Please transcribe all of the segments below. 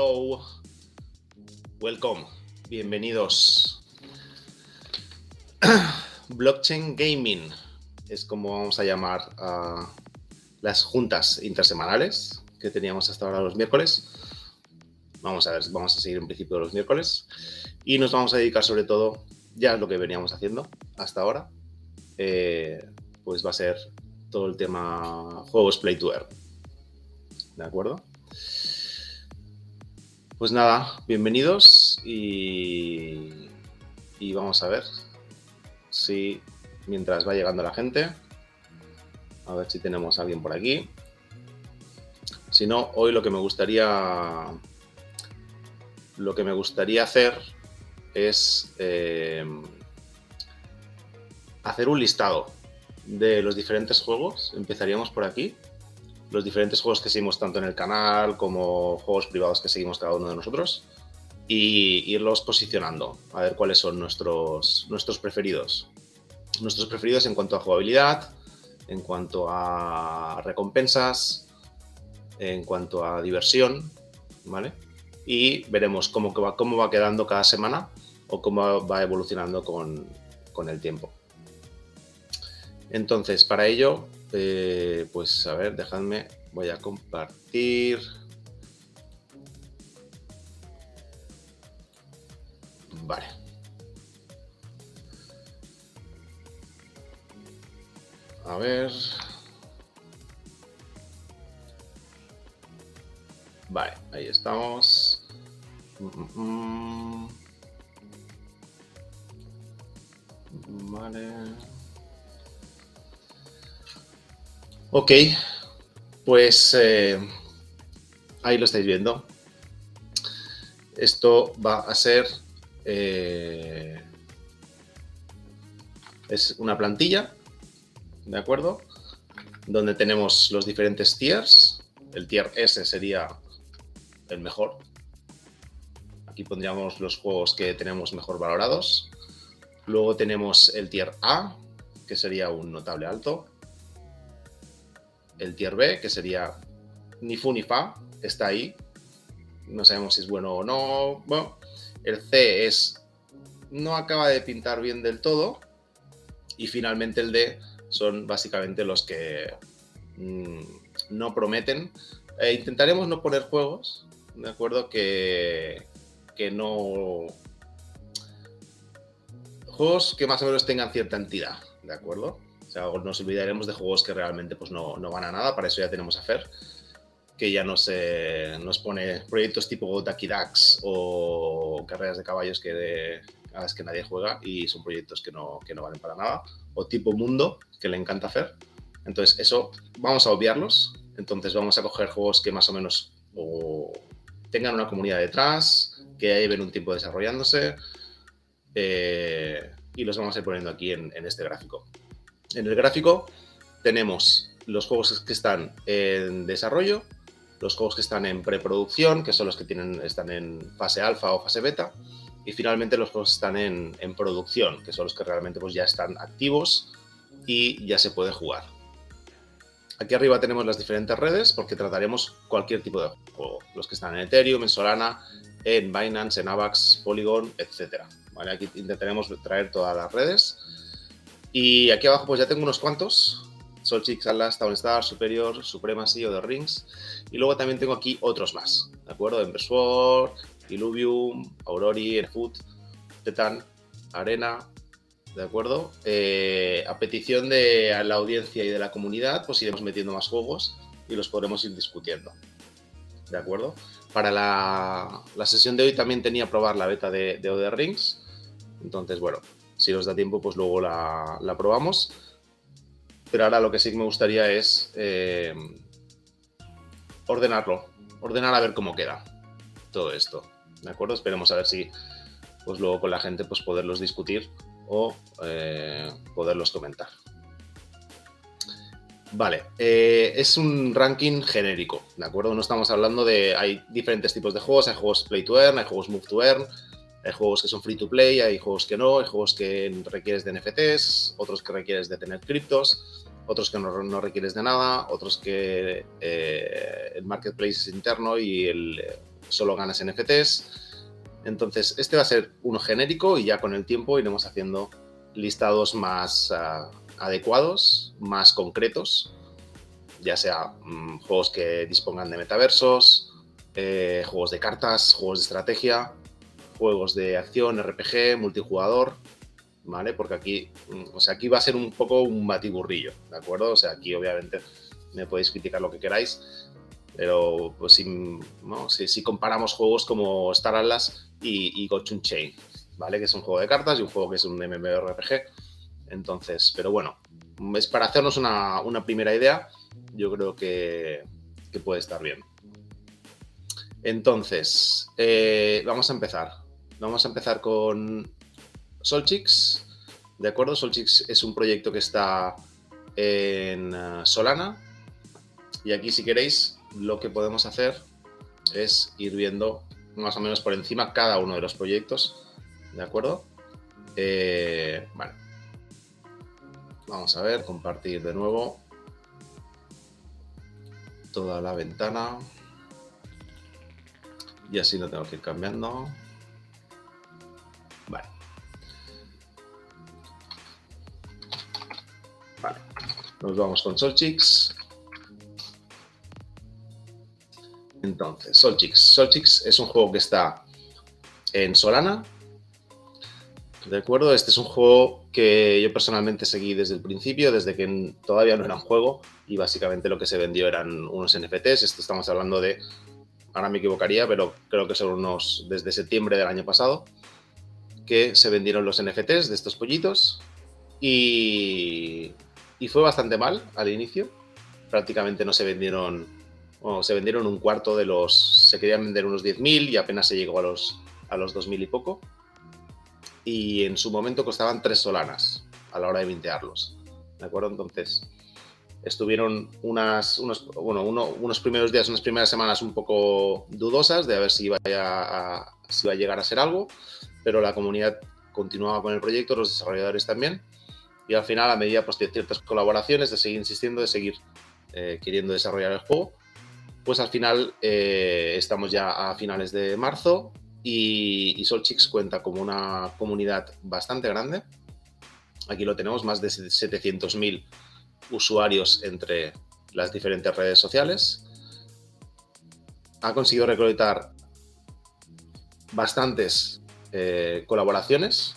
Hello, welcome, bienvenidos. Blockchain Gaming es como vamos a llamar a las juntas intersemanales que teníamos hasta ahora los miércoles. Vamos a ver, vamos a seguir en principio los miércoles y nos vamos a dedicar sobre todo, ya es lo que veníamos haciendo hasta ahora, eh, pues va a ser todo el tema juegos Play to Earn. ¿De acuerdo? Pues nada, bienvenidos y, vamos a ver si mientras va llegando la gente, a ver si tenemos a alguien por aquí. Si no, hoy lo que me gustaría lo que me gustaría hacer es eh, hacer un listado de los diferentes juegos. Empezaríamos por aquí. Los diferentes juegos que seguimos tanto en el canal como juegos privados que seguimos cada uno de nosotros. Y irlos posicionando, a ver cuáles son nuestros, nuestros preferidos. Nuestros preferidos en cuanto a jugabilidad, en cuanto a recompensas, en cuanto a diversión, ¿vale? Y veremos cómo cómo va quedando cada semana o cómo va evolucionando con, con el tiempo. Entonces, para ello, eh, pues a ver, dejadme, voy a compartir. Vale. A ver. Vale, ahí estamos. Mm, mm, mm. Vale. Ok, pues eh, ahí lo estáis viendo. Esto va a ser... Eh, es una plantilla, ¿de acuerdo? Donde tenemos los diferentes tiers. El tier S sería el mejor. Aquí pondríamos los juegos que tenemos mejor valorados. Luego tenemos el tier A, que sería un notable alto el tier B, que sería ni fu ni fa, está ahí. No sabemos si es bueno o no. Bueno, el C es no acaba de pintar bien del todo. Y finalmente el D son básicamente los que mm, no prometen. Eh, intentaremos no poner juegos, ¿de acuerdo? Que, que no... Juegos que más o menos tengan cierta entidad, ¿de acuerdo? O sea, nos olvidaremos de juegos que realmente pues, no, no van a nada, para eso ya tenemos a Fer, que ya nos, nos pone proyectos tipo Ducky Ducks o carreras de caballos que de, a las que nadie juega y son proyectos que no, que no valen para nada, o tipo Mundo, que le encanta hacer. Entonces, eso vamos a obviarlos. Entonces, vamos a coger juegos que más o menos tengan una comunidad detrás, que lleven un tiempo desarrollándose, eh, y los vamos a ir poniendo aquí en, en este gráfico. En el gráfico tenemos los juegos que están en desarrollo, los juegos que están en preproducción, que son los que tienen, están en fase alfa o fase beta, y finalmente los juegos que están en, producción, que son los que realmente pues, ya están activos y ya se puede jugar. Aquí arriba tenemos las diferentes redes porque trataremos cualquier tipo de juego, los que están en Ethereum, en Solana, en Binance, en Avax, Polygon, etc. Aquí intentaremos traer todas las redes y aquí abajo pues ya tengo unos cuantos. Solchix, Atlas, Town Star, Superior, Supremacy o The Rings. Y luego también tengo aquí otros más, ¿de acuerdo? Ember Sword, Illuvium, Aurori, Enfoot, Tetan, Arena, ¿de acuerdo? Eh, a petición de la audiencia y de la comunidad, pues iremos metiendo más juegos y los podremos ir discutiendo, ¿de acuerdo? Para la, sesión de hoy también tenía probar la beta de, de Other Rings, entonces, bueno, si nos da tiempo, pues luego la, probamos. Pero ahora lo que sí me gustaría es eh, ordenarlo, ordenar a ver cómo queda todo esto. ¿De acuerdo? Esperemos a ver si pues luego con la gente pues poderlos discutir o eh, poderlos comentar. Vale, eh, es un ranking genérico, ¿de acuerdo? No estamos hablando de... Hay diferentes tipos de juegos, hay juegos play to earn, hay juegos move to earn, hay juegos que son free to play, hay juegos que no, hay juegos que requieres de NFTs, otros que requieres de tener criptos, otros que no, requieres de nada, otros que eh, el marketplace es interno y el, solo ganas NFTs. Entonces, este va a ser uno genérico y ya con el tiempo iremos haciendo listados más ah, adecuados, más concretos, ya sea mm, juegos que dispongan de metaversos, eh, juegos de cartas, juegos de estrategia, juegos de acción, RPG, multijugador, ¿vale? Porque aquí, mm, o sea, aquí va a ser un poco un batiburrillo, ¿de acuerdo? O sea, aquí obviamente me podéis criticar lo que queráis, pero pues si, si, comparamos juegos como Star Atlas y, y Gochun Chain, ¿vale? Que es un juego de cartas y un juego que es un MMORPG. Entonces, pero bueno, es para hacernos una, primera idea, yo creo que, puede estar bien. Entonces, eh, vamos a empezar. Vamos a empezar con Solchix. ¿De acuerdo? Solchix es un proyecto que está en uh, Solana. Y aquí, si queréis, lo que podemos hacer es ir viendo más o menos por encima cada uno de los proyectos. ¿De acuerdo? Eh. Vamos a ver, compartir de nuevo toda la ventana. Y así no tengo que ir cambiando. Vale. Vale. Nos vamos con Solchix. Entonces, Solchix. Solchix es un juego que está en Solana, ¿De acuerdo? Este es un juego que yo personalmente seguí desde el principio, desde que todavía no era un juego y básicamente lo que se vendió eran unos NFTs. Esto estamos hablando de, ahora me equivocaría, pero creo que son unos desde septiembre del año pasado, que se vendieron los NFTs de estos pollitos y, fue bastante mal al inicio. Prácticamente no se vendieron, o se vendieron un cuarto de los, se querían vender unos 10.000 y apenas se llegó a los, a los 2.000 y poco y en su momento costaban tres solanas a la hora de mintearlos. ¿De acuerdo? Entonces, estuvieron unas, unos, bueno, unos primeros días, unas primeras semanas un poco dudosas de a ver si iba a, si iba a llegar a ser algo, pero la comunidad continuaba con el proyecto, los desarrolladores también, y al final, a medida pues, de ciertas colaboraciones, de seguir insistiendo, de seguir eh, queriendo desarrollar el juego, pues al final eh, estamos ya a finales de marzo y, Solchix cuenta como una comunidad bastante grande. Aquí lo tenemos, más de 700.000 usuarios entre las diferentes redes sociales. Ha conseguido recolectar bastantes eh, colaboraciones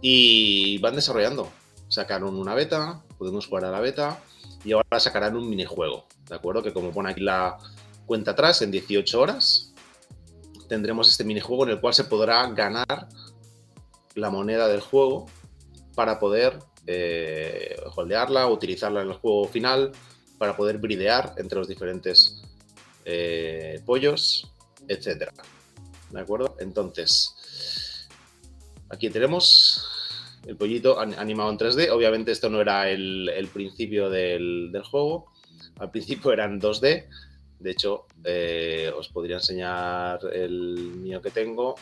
y van desarrollando. Sacaron una beta, podemos jugar a la beta y ahora sacarán un minijuego, ¿de acuerdo? Que como pone aquí la cuenta atrás, en 18 horas tendremos este minijuego en el cual se podrá ganar la moneda del juego para poder eh, holdearla, utilizarla en el juego final, para poder bridear entre los diferentes eh, pollos, etc. ¿De acuerdo? Entonces, aquí tenemos el pollito animado en 3D. Obviamente esto no era el, principio del, del, juego. Al principio eran 2D, de hecho, eh, os podría enseñar el mío que tengo.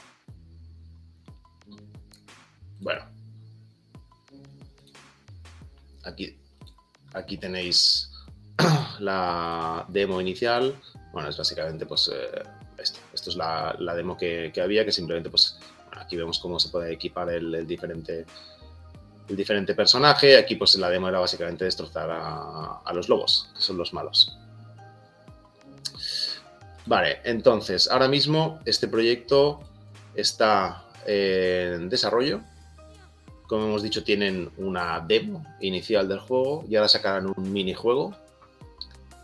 Bueno. Aquí, aquí tenéis la demo inicial. Bueno, es básicamente pues eh, la, demo que, había, que simplemente pues aquí vemos cómo se puede equipar el, diferente el diferente personaje. Aquí pues la demo era básicamente destrozar a los lobos, que son los malos. Vale, entonces, ahora mismo este proyecto está en desarrollo. Como hemos dicho, tienen una demo inicial del juego y ahora sacarán un minijuego.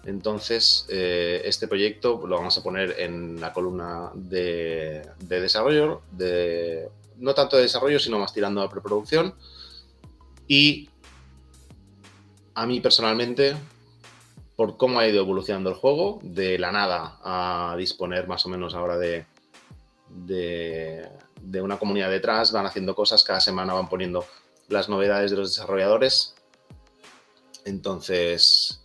Entonces, eh, este proyecto lo vamos a poner en la columna de, de desarrollo, de, no tanto de desarrollo, sino más tirando a preproducción. Y a mí personalmente por cómo ha ido evolucionando el juego, de la nada a disponer más o menos ahora de, una comunidad detrás, van haciendo cosas, cada semana van poniendo las novedades de los desarrolladores. Entonces,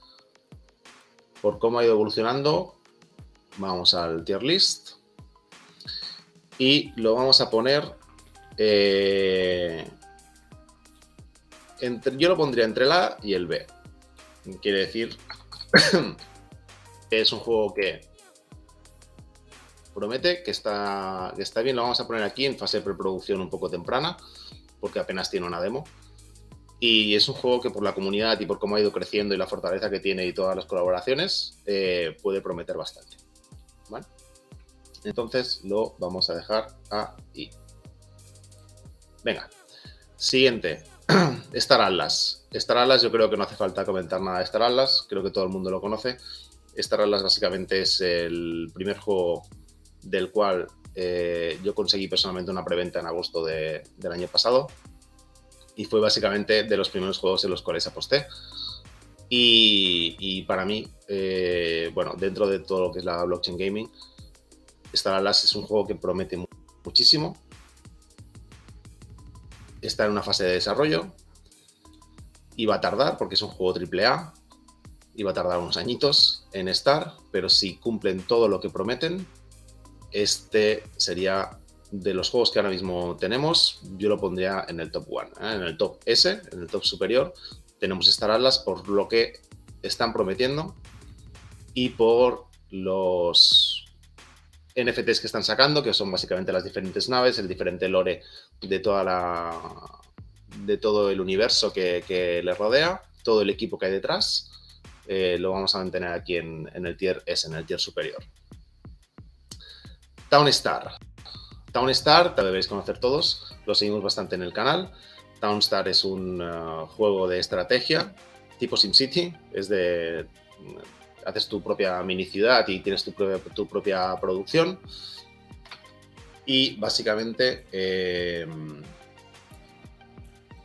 por cómo ha ido evolucionando, vamos al tier list y lo vamos a poner. Eh, yo lo pondría entre el A y el B. Quiere decir es un juego que promete que está, que está bien. Lo vamos a poner aquí en fase de preproducción un poco temprana, porque apenas tiene una demo. Y es un juego que por la comunidad y por cómo ha ido creciendo y la fortaleza que tiene y todas las colaboraciones, eh, puede prometer bastante. Entonces lo vamos a dejar ahí. Venga, siguiente. Star Atlas. Star Atlas, yo creo que no hace falta comentar nada de Star Atlas, creo que todo el mundo lo conoce. Star Atlas básicamente es el primer juego del cual eh, yo conseguí personalmente una preventa en agosto del año pasado y fue básicamente de los primeros juegos en los cuales aposté. Y, para mí, eh, bueno, dentro de todo lo que es la blockchain gaming, Star Atlas es un juego que promete muchísimo. Está en una fase de desarrollo y va a tardar porque es un juego AAA y va a tardar unos añitos en estar, pero si cumplen todo lo que prometen, este sería de los juegos que ahora mismo tenemos, yo lo pondría en el top 1, ¿eh? en el top S, en el top superior. Tenemos Star Atlas por lo que están prometiendo y por los NFTs que están sacando, que son básicamente las diferentes naves, el diferente lore de toda la de todo el universo que, le rodea, todo el equipo que hay detrás, eh, lo vamos a mantener aquí en, en el tier S, en el tier superior. Town Star. Townstar, te debéis conocer todos, lo seguimos bastante en el canal. Townstar es un uh, juego de estrategia tipo SimCity, es de haces tu propia mini ciudad y tienes tu propia, tu propia producción. Y básicamente, eh,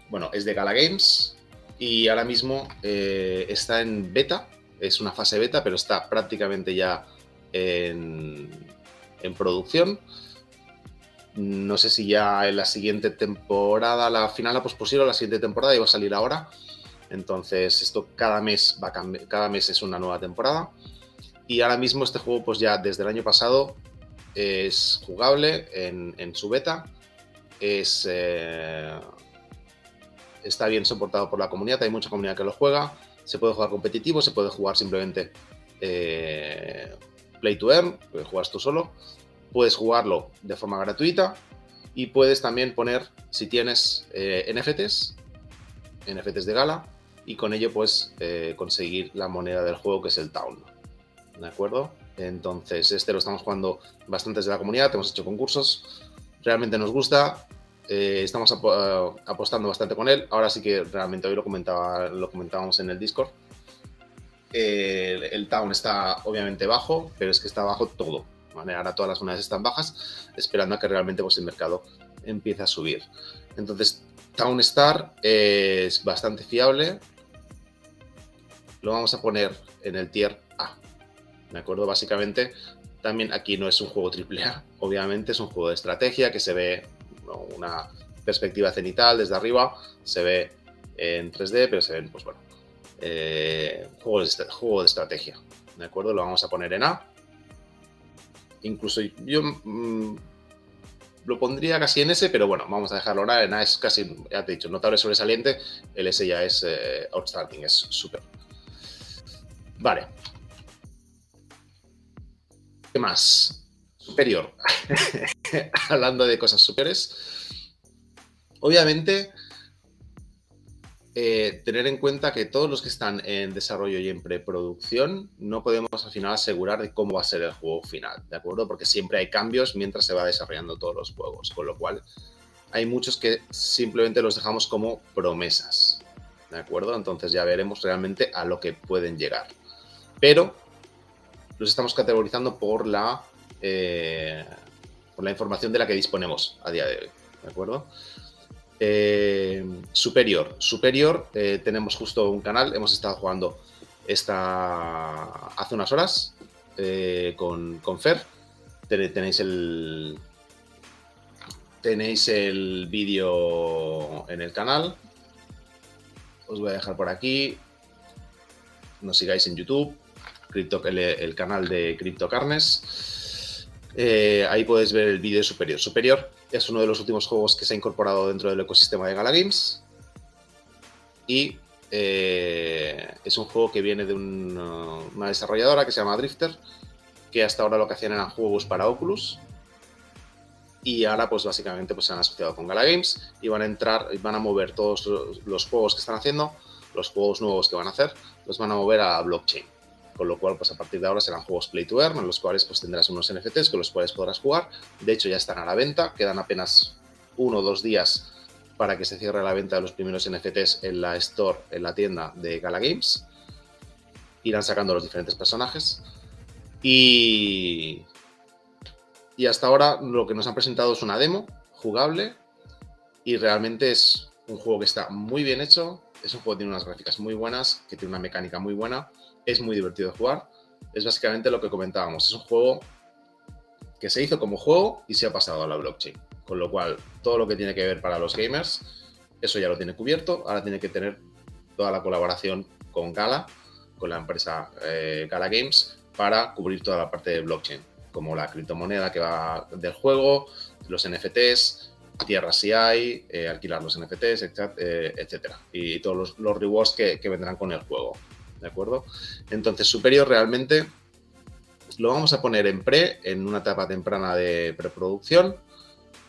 bueno, es de Gala Games y ahora mismo eh, está en beta, es una fase beta, pero está prácticamente ya en, en producción. No sé si ya en la siguiente temporada, la final la pospusión, la siguiente temporada iba a salir ahora. Entonces, esto cada mes va a cada mes es una nueva temporada. Y ahora mismo este juego, pues ya desde el año pasado, es jugable en, su beta. Es, eh, está bien soportado por la comunidad, hay mucha comunidad que lo juega. Se puede jugar competitivo, se puede jugar simplemente eh, play to earn, juegas tú solo puedes jugarlo de forma gratuita y puedes también poner, si tienes eh, NFTs, NFTs de gala, y con ello pues conseguir la moneda del juego que es el Town. ¿De acuerdo? Entonces, este lo estamos jugando bastante desde la comunidad, hemos hecho concursos, realmente nos gusta, eh, estamos apostando bastante con él. Ahora sí que realmente hoy lo, comentaba, lo comentábamos en el Discord. el Town está obviamente bajo, pero es que está bajo todo. Ahora todas las monedas están bajas, esperando a que realmente pues, el mercado empiece a subir. Entonces, Townstar es bastante fiable. Lo vamos a poner en el tier A. ¿De acuerdo? Básicamente, también aquí no es un juego AAA, obviamente es un juego de estrategia que se ve una perspectiva cenital desde arriba, se ve en 3D, pero se ven, pues bueno, eh, de, juego de estrategia. ¿De acuerdo? Lo vamos a poner en A. Incluso yo mm, lo pondría casi en S, pero bueno, vamos a dejarlo ahora. En A es casi, ya te he dicho, notable sobresaliente. El S ya es eh, outstanding, es súper. Vale. ¿Qué más? Superior. Hablando de cosas superiores. Obviamente, eh, tener en cuenta que todos los que están en desarrollo y en preproducción no podemos al final asegurar de cómo va a ser el juego final, ¿de acuerdo? Porque siempre hay cambios mientras se va desarrollando todos los juegos, con lo cual hay muchos que simplemente los dejamos como promesas, ¿de acuerdo? Entonces ya veremos realmente a lo que pueden llegar. Pero los estamos categorizando por la, eh, por la información de la que disponemos a día de hoy, ¿de acuerdo? Eh, superior. Superior, eh, tenemos justo un canal, hemos estado jugando esta hace unas horas eh, con, con, Fer. Tenéis el. Tenéis el vídeo en el canal. Os voy a dejar por aquí. Nos sigáis en YouTube, el, el canal de CryptoCarnes. ahí podéis ver el vídeo superior. Superior es uno de los últimos juegos que se ha incorporado dentro del ecosistema de Gala Games. Y eh, es un juego que viene de una desarrolladora que se llama Drifter, que hasta ahora lo que hacían eran juegos para Oculus. Y ahora, pues básicamente, pues se han asociado con Gala Games y van a entrar, van a mover todos los juegos que están haciendo, los juegos nuevos que van a hacer, los van a mover a blockchain. Con lo cual, pues a partir de ahora serán juegos play to earn, en los cuales pues tendrás unos NFTs con los cuales podrás jugar. De hecho, ya están a la venta, quedan apenas uno o dos días para que se cierre la venta de los primeros NFTs en la store, en la tienda de Gala Games. Irán sacando los diferentes personajes. Y, y hasta ahora lo que nos han presentado es una demo jugable y realmente es un juego que está muy bien hecho. Es un juego que tiene unas gráficas muy buenas, que tiene una mecánica muy buena, es muy divertido de jugar. Es básicamente lo que comentábamos. Es un juego que se hizo como juego y se ha pasado a la blockchain. Con lo cual, todo lo que tiene que ver para los gamers, eso ya lo tiene cubierto. Ahora tiene que tener toda la colaboración con Gala, con la empresa eh, Gala Games, para cubrir toda la parte de blockchain, como la criptomoneda que va del juego, los NFTs, tierras si hay, eh, alquilar los NFTs, eh, etcétera. Y todos los, rewards que, vendrán con el juego. ¿De acuerdo? Entonces, Superior realmente lo vamos a poner en pre, en una etapa temprana de preproducción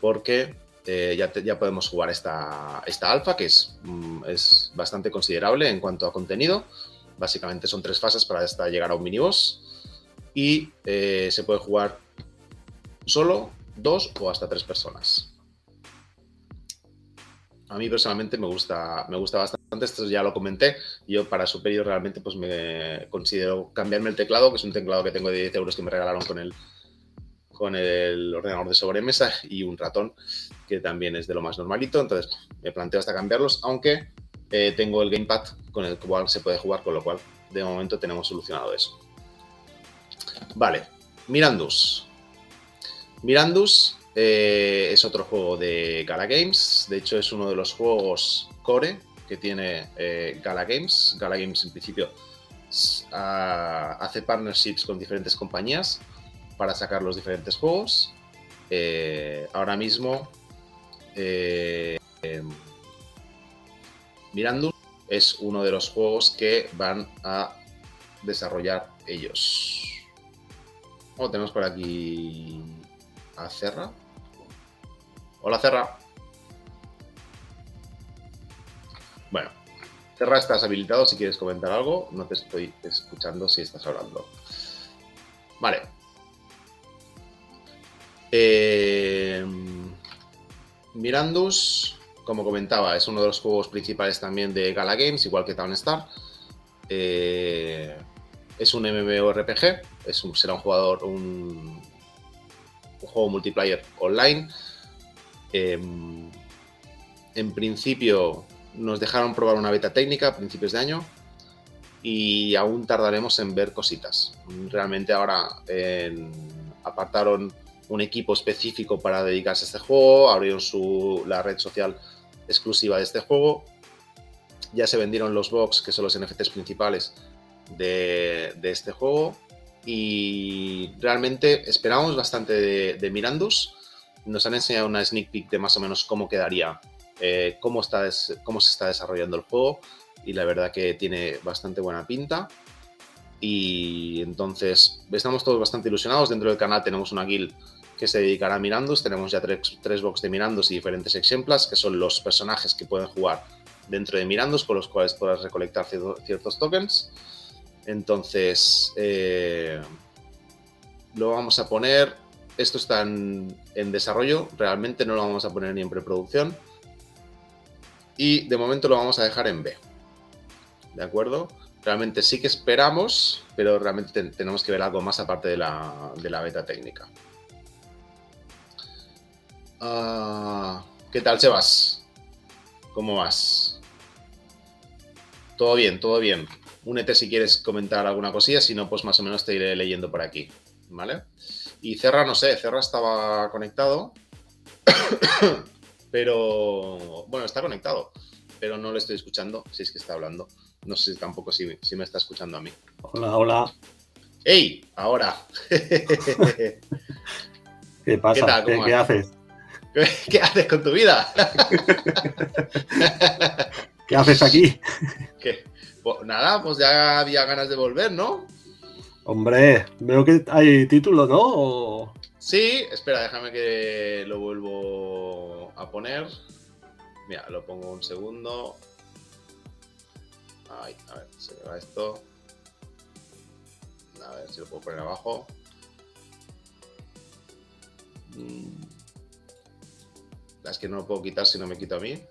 porque eh, ya, ya, podemos jugar esta, esta alfa, que es, mm, es, bastante considerable en cuanto a contenido. Básicamente son tres fases para llegar a un miniboss. Y eh, se puede jugar solo, dos o hasta tres personas. A mí personalmente me gusta, me gusta bastante, esto ya lo comenté. Yo para Superior realmente pues me considero cambiarme el teclado, que es un teclado que tengo de 10 euros que me regalaron con el, con el ordenador de sobremesa y un ratón que también es de lo más normalito. Entonces me planteo hasta cambiarlos, aunque eh, tengo el gamepad con el cual se puede jugar, con lo cual de momento tenemos solucionado eso. Vale, Mirandus. Mirandus eh, es otro juego de Gala Games. De hecho, es uno de los juegos core que tiene eh, Gala Games. Gala Games en principio hace partnerships con diferentes compañías para sacar los diferentes juegos. Eh, ahora mismo, em, Mirandus es uno de los juegos que van a desarrollar ellos. Oh, tenemos por aquí a Cerra. Hola, Cerra. Bueno, Cerra, estás habilitado si quieres comentar algo. No te estoy escuchando si estás hablando. Vale, eh, Mirandus, como comentaba, es uno de los juegos principales también de Gala Games, igual que Town Star. Eh, es un MMORPG, es será un jugador, un, juego multiplayer online. Em, en principio nos dejaron probar una beta técnica a principios de año y aún tardaremos en ver cositas. Realmente ahora apartaron un equipo específico para dedicarse a este juego, abrieron su, la red social exclusiva de este juego, ya se vendieron los box, que son los NFTs principales de, este juego, y realmente esperamos bastante de, Mirandus. Nos han enseñado una sneak peek de más o menos cómo quedaría, eh, cómo, está cómo se está desarrollando el juego, y la verdad que tiene bastante buena pinta. Y entonces estamos todos bastante ilusionados. Dentro del canal tenemos una guild que se dedicará a Mirandus. Tenemos ya tres, tres box de Mirandus y diferentes ejemplos, que son los personajes que pueden jugar dentro de Mirandus, con los cuales podrás recolectar ciertos tokens. Entonces, eh, lo vamos a poner. Esto está en, desarrollo, realmente no lo vamos a poner ni en preproducción. Y de momento lo vamos a dejar en B. ¿De acuerdo? Realmente sí que esperamos, pero realmente tenemos que ver algo más aparte de la, de la beta técnica. Ah, ¿Qué tal, Sebas? ¿Cómo vas? Todo bien, todo bien. Únete si quieres comentar alguna cosilla, si no, pues más o menos te iré leyendo por aquí. ¿Vale? Y Cerra, no sé, Cerra estaba conectado, pero bueno, está conectado, pero no le estoy escuchando, si es que está hablando. No sé si tampoco si, si me está escuchando a mí. Hola, hola. ¡Ey! Ahora. ¿Qué pasa? ¿Qué, haces? ¿Qué haces con tu vida? ¿Qué haces aquí? Pues nada, pues ya había ganas de volver, ¿no? Hombre, veo que hay título, ¿no? Sí, espera, déjame que lo vuelvo a poner. Mira, lo pongo un segundo. Ay, a ver, se me va esto. A ver si lo puedo poner abajo. Mm. Es que no lo puedo quitar si no me quito a mí.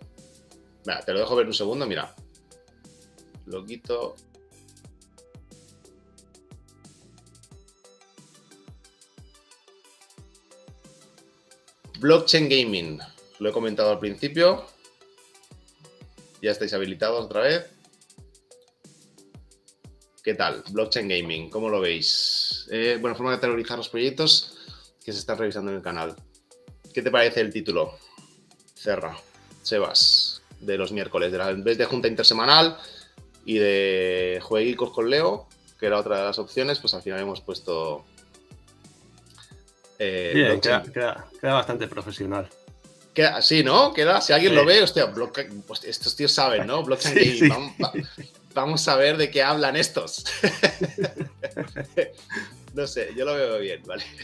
Mira, te lo dejo ver un segundo, mira. Lo quito. Blockchain Gaming. Lo he comentado al principio. Ya estáis habilitados otra vez. ¿Qué tal? Blockchain Gaming, ¿cómo lo veis? Eh, bueno, forma de terrorizar los proyectos que se están revisando en el canal. ¿Qué te parece el título? Cerra, Sebas, de los miércoles, de la, en vez de junta intersemanal y de jueguicos con Leo, que era otra de las opciones, pues al final hemos puesto eh, queda, bastante profesional. Queda, sí, ¿no? Queda, si alguien lo ve, hostia, pues estos tíos saben, ¿no? Blockchain Vamos, a ver de qué hablan estos. no sé, yo lo veo bien, ¿vale?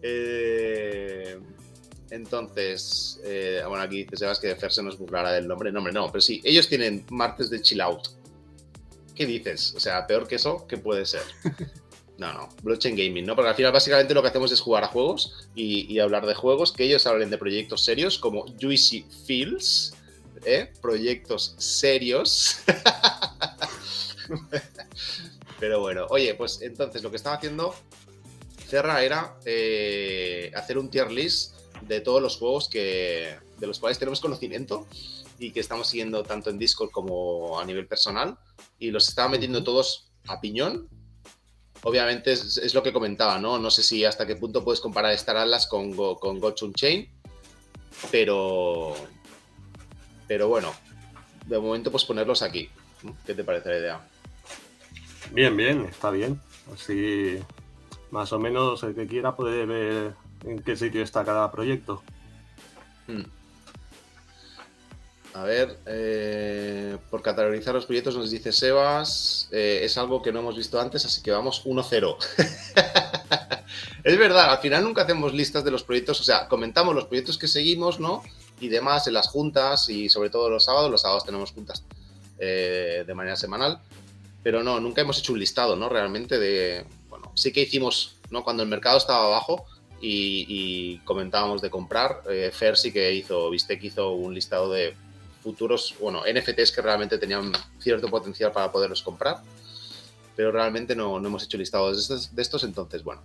Eh, entonces, eh, bueno, aquí te sabes que Fer se nos burlará del nombre. No, hombre, no, pero sí, ellos tienen martes de chill out. ¿Qué dices? O sea, peor que eso, ¿qué puede ser? No, no, blockchain gaming, ¿no? Porque al final básicamente lo que hacemos es jugar a juegos y, hablar de juegos, que ellos hablen de proyectos serios como Juicy Fields, ¿eh? proyectos serios. Pero bueno, oye, pues entonces lo que estaba haciendo Cerra era eh, hacer un tier list de todos los juegos que, de los cuales tenemos conocimiento y que estamos siguiendo tanto en Discord como a nivel personal y los estaba metiendo todos a piñón obviamente es, lo que comentaba, ¿no? No sé si hasta qué punto puedes comparar Star Atlas con, con Gochun Chain, pero, pero bueno, de momento pues ponerlos aquí. ¿Qué te parece la idea? Bien, bien, está bien. Así más o menos el que quiera puede ver en qué sitio está cada proyecto. Hmm. A ver, eh, por categorizar los proyectos nos dice Sebas, eh, es algo que no hemos visto antes, así que vamos 1-0. es verdad, al final nunca hacemos listas de los proyectos, o sea, comentamos los proyectos que seguimos, ¿no? Y demás en las juntas y sobre todo los sábados, los sábados tenemos juntas eh, de manera semanal, pero no, nunca hemos hecho un listado, ¿no? Realmente de, bueno, sí que hicimos, ¿no? Cuando el mercado estaba bajo, y, comentábamos de comprar. Fer sí que hizo, viste que hizo un listado de futuros, bueno, NFTs que realmente tenían cierto potencial para poderlos comprar, pero realmente no, hemos hecho listados de estos, entonces, bueno.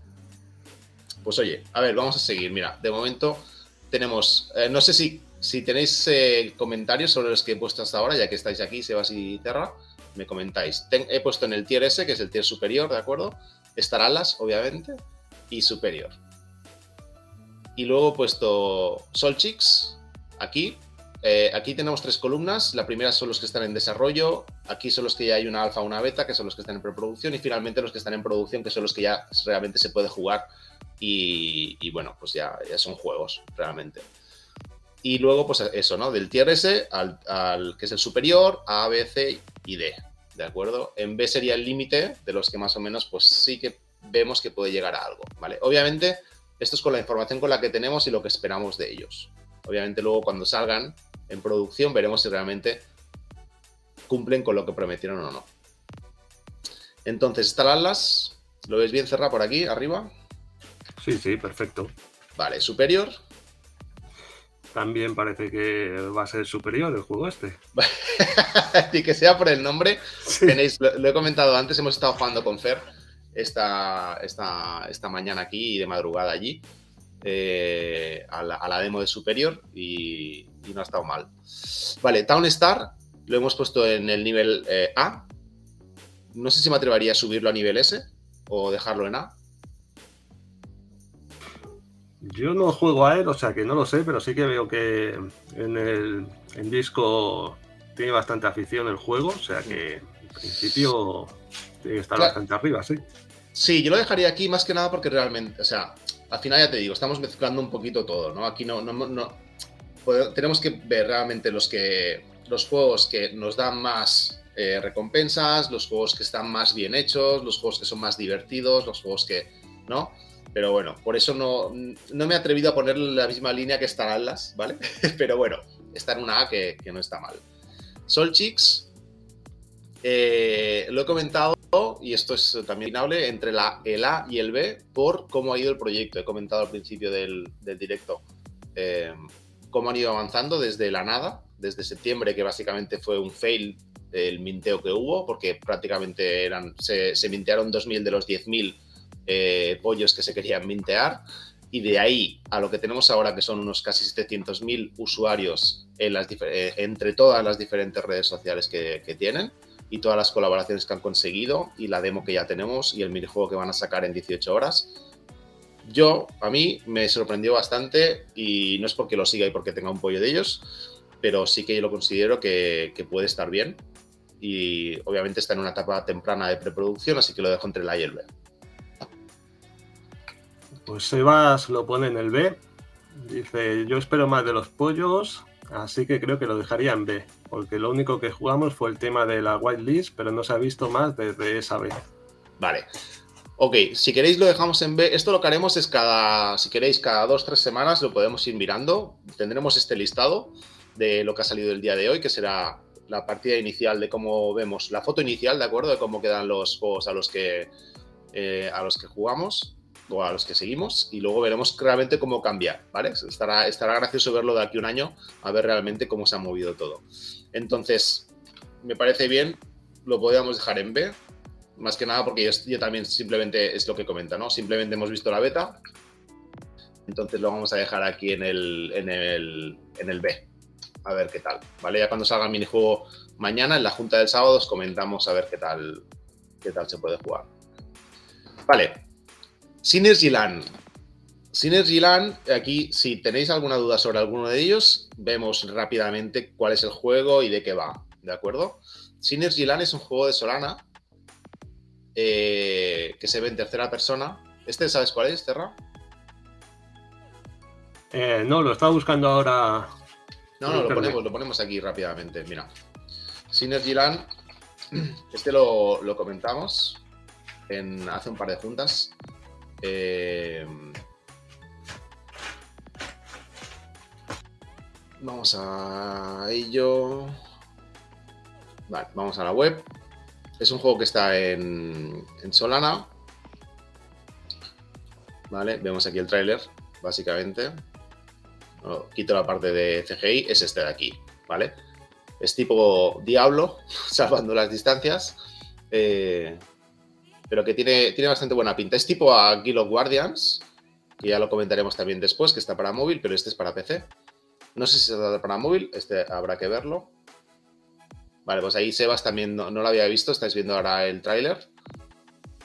Pues oye, a ver, vamos a seguir. Mira, de momento tenemos, eh, no sé si, si tenéis eh, comentarios sobre los que he puesto hasta ahora, ya que estáis aquí, Sebas y Terra, me comentáis. he puesto en el tier S, que es el tier superior, ¿de acuerdo? Estar alas, obviamente, y superior. Y luego he puesto Solchix, aquí, eh, aquí tenemos tres columnas. La primera son los que están en desarrollo. Aquí son los que ya hay una alfa, una beta, que son los que están en preproducción. Y finalmente los que están en producción, que son los que ya realmente se puede jugar. Y, bueno, pues ya, ya, son juegos, realmente. Y luego, pues eso, ¿no? Del tier S al, que es el superior, A, B, C y D. ¿De acuerdo? En B sería el límite de los que más o menos, pues sí que vemos que puede llegar a algo, ¿vale? Obviamente, esto es con la información con la que tenemos y lo que esperamos de ellos. Obviamente luego cuando salgan en producción veremos si realmente cumplen con lo que prometieron o no. Entonces, instalarlas. ¿Lo ves bien cerrado por aquí, arriba? Sí, sí, perfecto. Vale, superior. También parece que va a ser superior el juego este. y que sea por el nombre. Tenéis, lo, he comentado antes, hemos estado jugando con Fer esta, esta, esta mañana aquí y de madrugada allí. Eh, a, la, demo de Superior y, no ha estado mal. Vale, Town Star lo hemos puesto en el nivel eh, A. No sé si me atrevería a subirlo a nivel S o dejarlo en A. Yo no juego a él, o sea que no lo sé, pero sí que veo que en el disco tiene bastante afición el juego, o sea que en principio tiene que estar bastante arriba, sí. Sí, yo lo dejaría aquí más que nada porque realmente, o sea, al final ya te digo, estamos mezclando un poquito todo, ¿no? Aquí no, tenemos que ver realmente los que los juegos que nos dan más eh, recompensas, los juegos que están más bien hechos, los juegos que son más divertidos, los juegos que, ¿no? Pero bueno, por eso no, no me he atrevido a ponerle la misma línea que Star Atlas, ¿vale? Pero bueno, está en una A que, no está mal. Sol Chicks, eh, lo he comentado, y esto es también inable, entre la, el A y el B por cómo ha ido el proyecto. He comentado al principio del, directo eh, cómo han ido avanzando desde la nada, desde septiembre, que básicamente fue un fail el minteo que hubo, porque prácticamente eran, se, se mintearon 2.000 de los 10.000 eh, pollos que se querían mintear. Y de ahí a lo que tenemos ahora, que son unos casi 700.000 usuarios en las, eh, entre todas las diferentes redes sociales que, tienen y todas las colaboraciones que han conseguido y la demo que ya tenemos y el minijuego que van a sacar en 18 horas. Yo, a mí, me sorprendió bastante y no es porque lo siga y porque tenga un pollo de ellos, pero sí que yo lo considero que, que puede estar bien y obviamente está en una etapa temprana de preproducción, así que lo dejo entre la y el B. Pues Sebas lo pone en el B. Dice, yo espero más de los pollos, así que creo que lo dejaría en B, porque lo único que jugamos fue el tema de la whitelist, pero no se ha visto más desde esa vez. Vale. Ok, si queréis lo dejamos en B. Esto lo que haremos es cada, si queréis, cada dos, tres semanas lo podemos ir mirando. Tendremos este listado de lo que ha salido el día de hoy, que será la partida inicial de cómo vemos, la foto inicial, ¿de acuerdo? De cómo quedan los juegos a los que, eh, a los que jugamos a los que seguimos y luego veremos claramente cómo cambiar, ¿vale? Estará, estará gracioso verlo de aquí un año a ver realmente cómo se ha movido todo. Entonces, me parece bien, lo podríamos dejar en B, más que nada porque yo, también simplemente es lo que comenta, ¿no? Simplemente hemos visto la beta, entonces lo vamos a dejar aquí en el, en el, en el B, a ver qué tal, ¿vale? Ya cuando salga el minijuego mañana, en la junta del sábado, os comentamos a ver qué tal, qué tal se puede jugar. Vale, Synergy Land, aquí, si tenéis alguna duda sobre alguno de ellos, vemos rápidamente cuál es el juego y de qué va, ¿de acuerdo? Synergy Land es un juego de Solana eh, que se ve en tercera persona. ¿Este sabes cuál es, Terra? Eh, no, lo estaba buscando ahora. No, no, lo ponemos, lo ponemos aquí rápidamente. Mira, Synergy Land, este lo, lo comentamos en, hace un par de juntas. Eh, vamos a ello. Vale, vamos a la web. Es un juego que está en, Solana. Vale, vemos aquí el tráiler, básicamente. quito la parte de CGI, es este de aquí, ¿vale? Es tipo Diablo, salvando las distancias. Eh, pero que tiene, tiene bastante buena pinta. Es tipo a Guild of Guardians, que ya lo comentaremos también después, que está para móvil, pero este es para PC. No sé si está para móvil, este habrá que verlo. Vale, pues ahí Sebas también no, lo había visto, estáis viendo ahora el tráiler.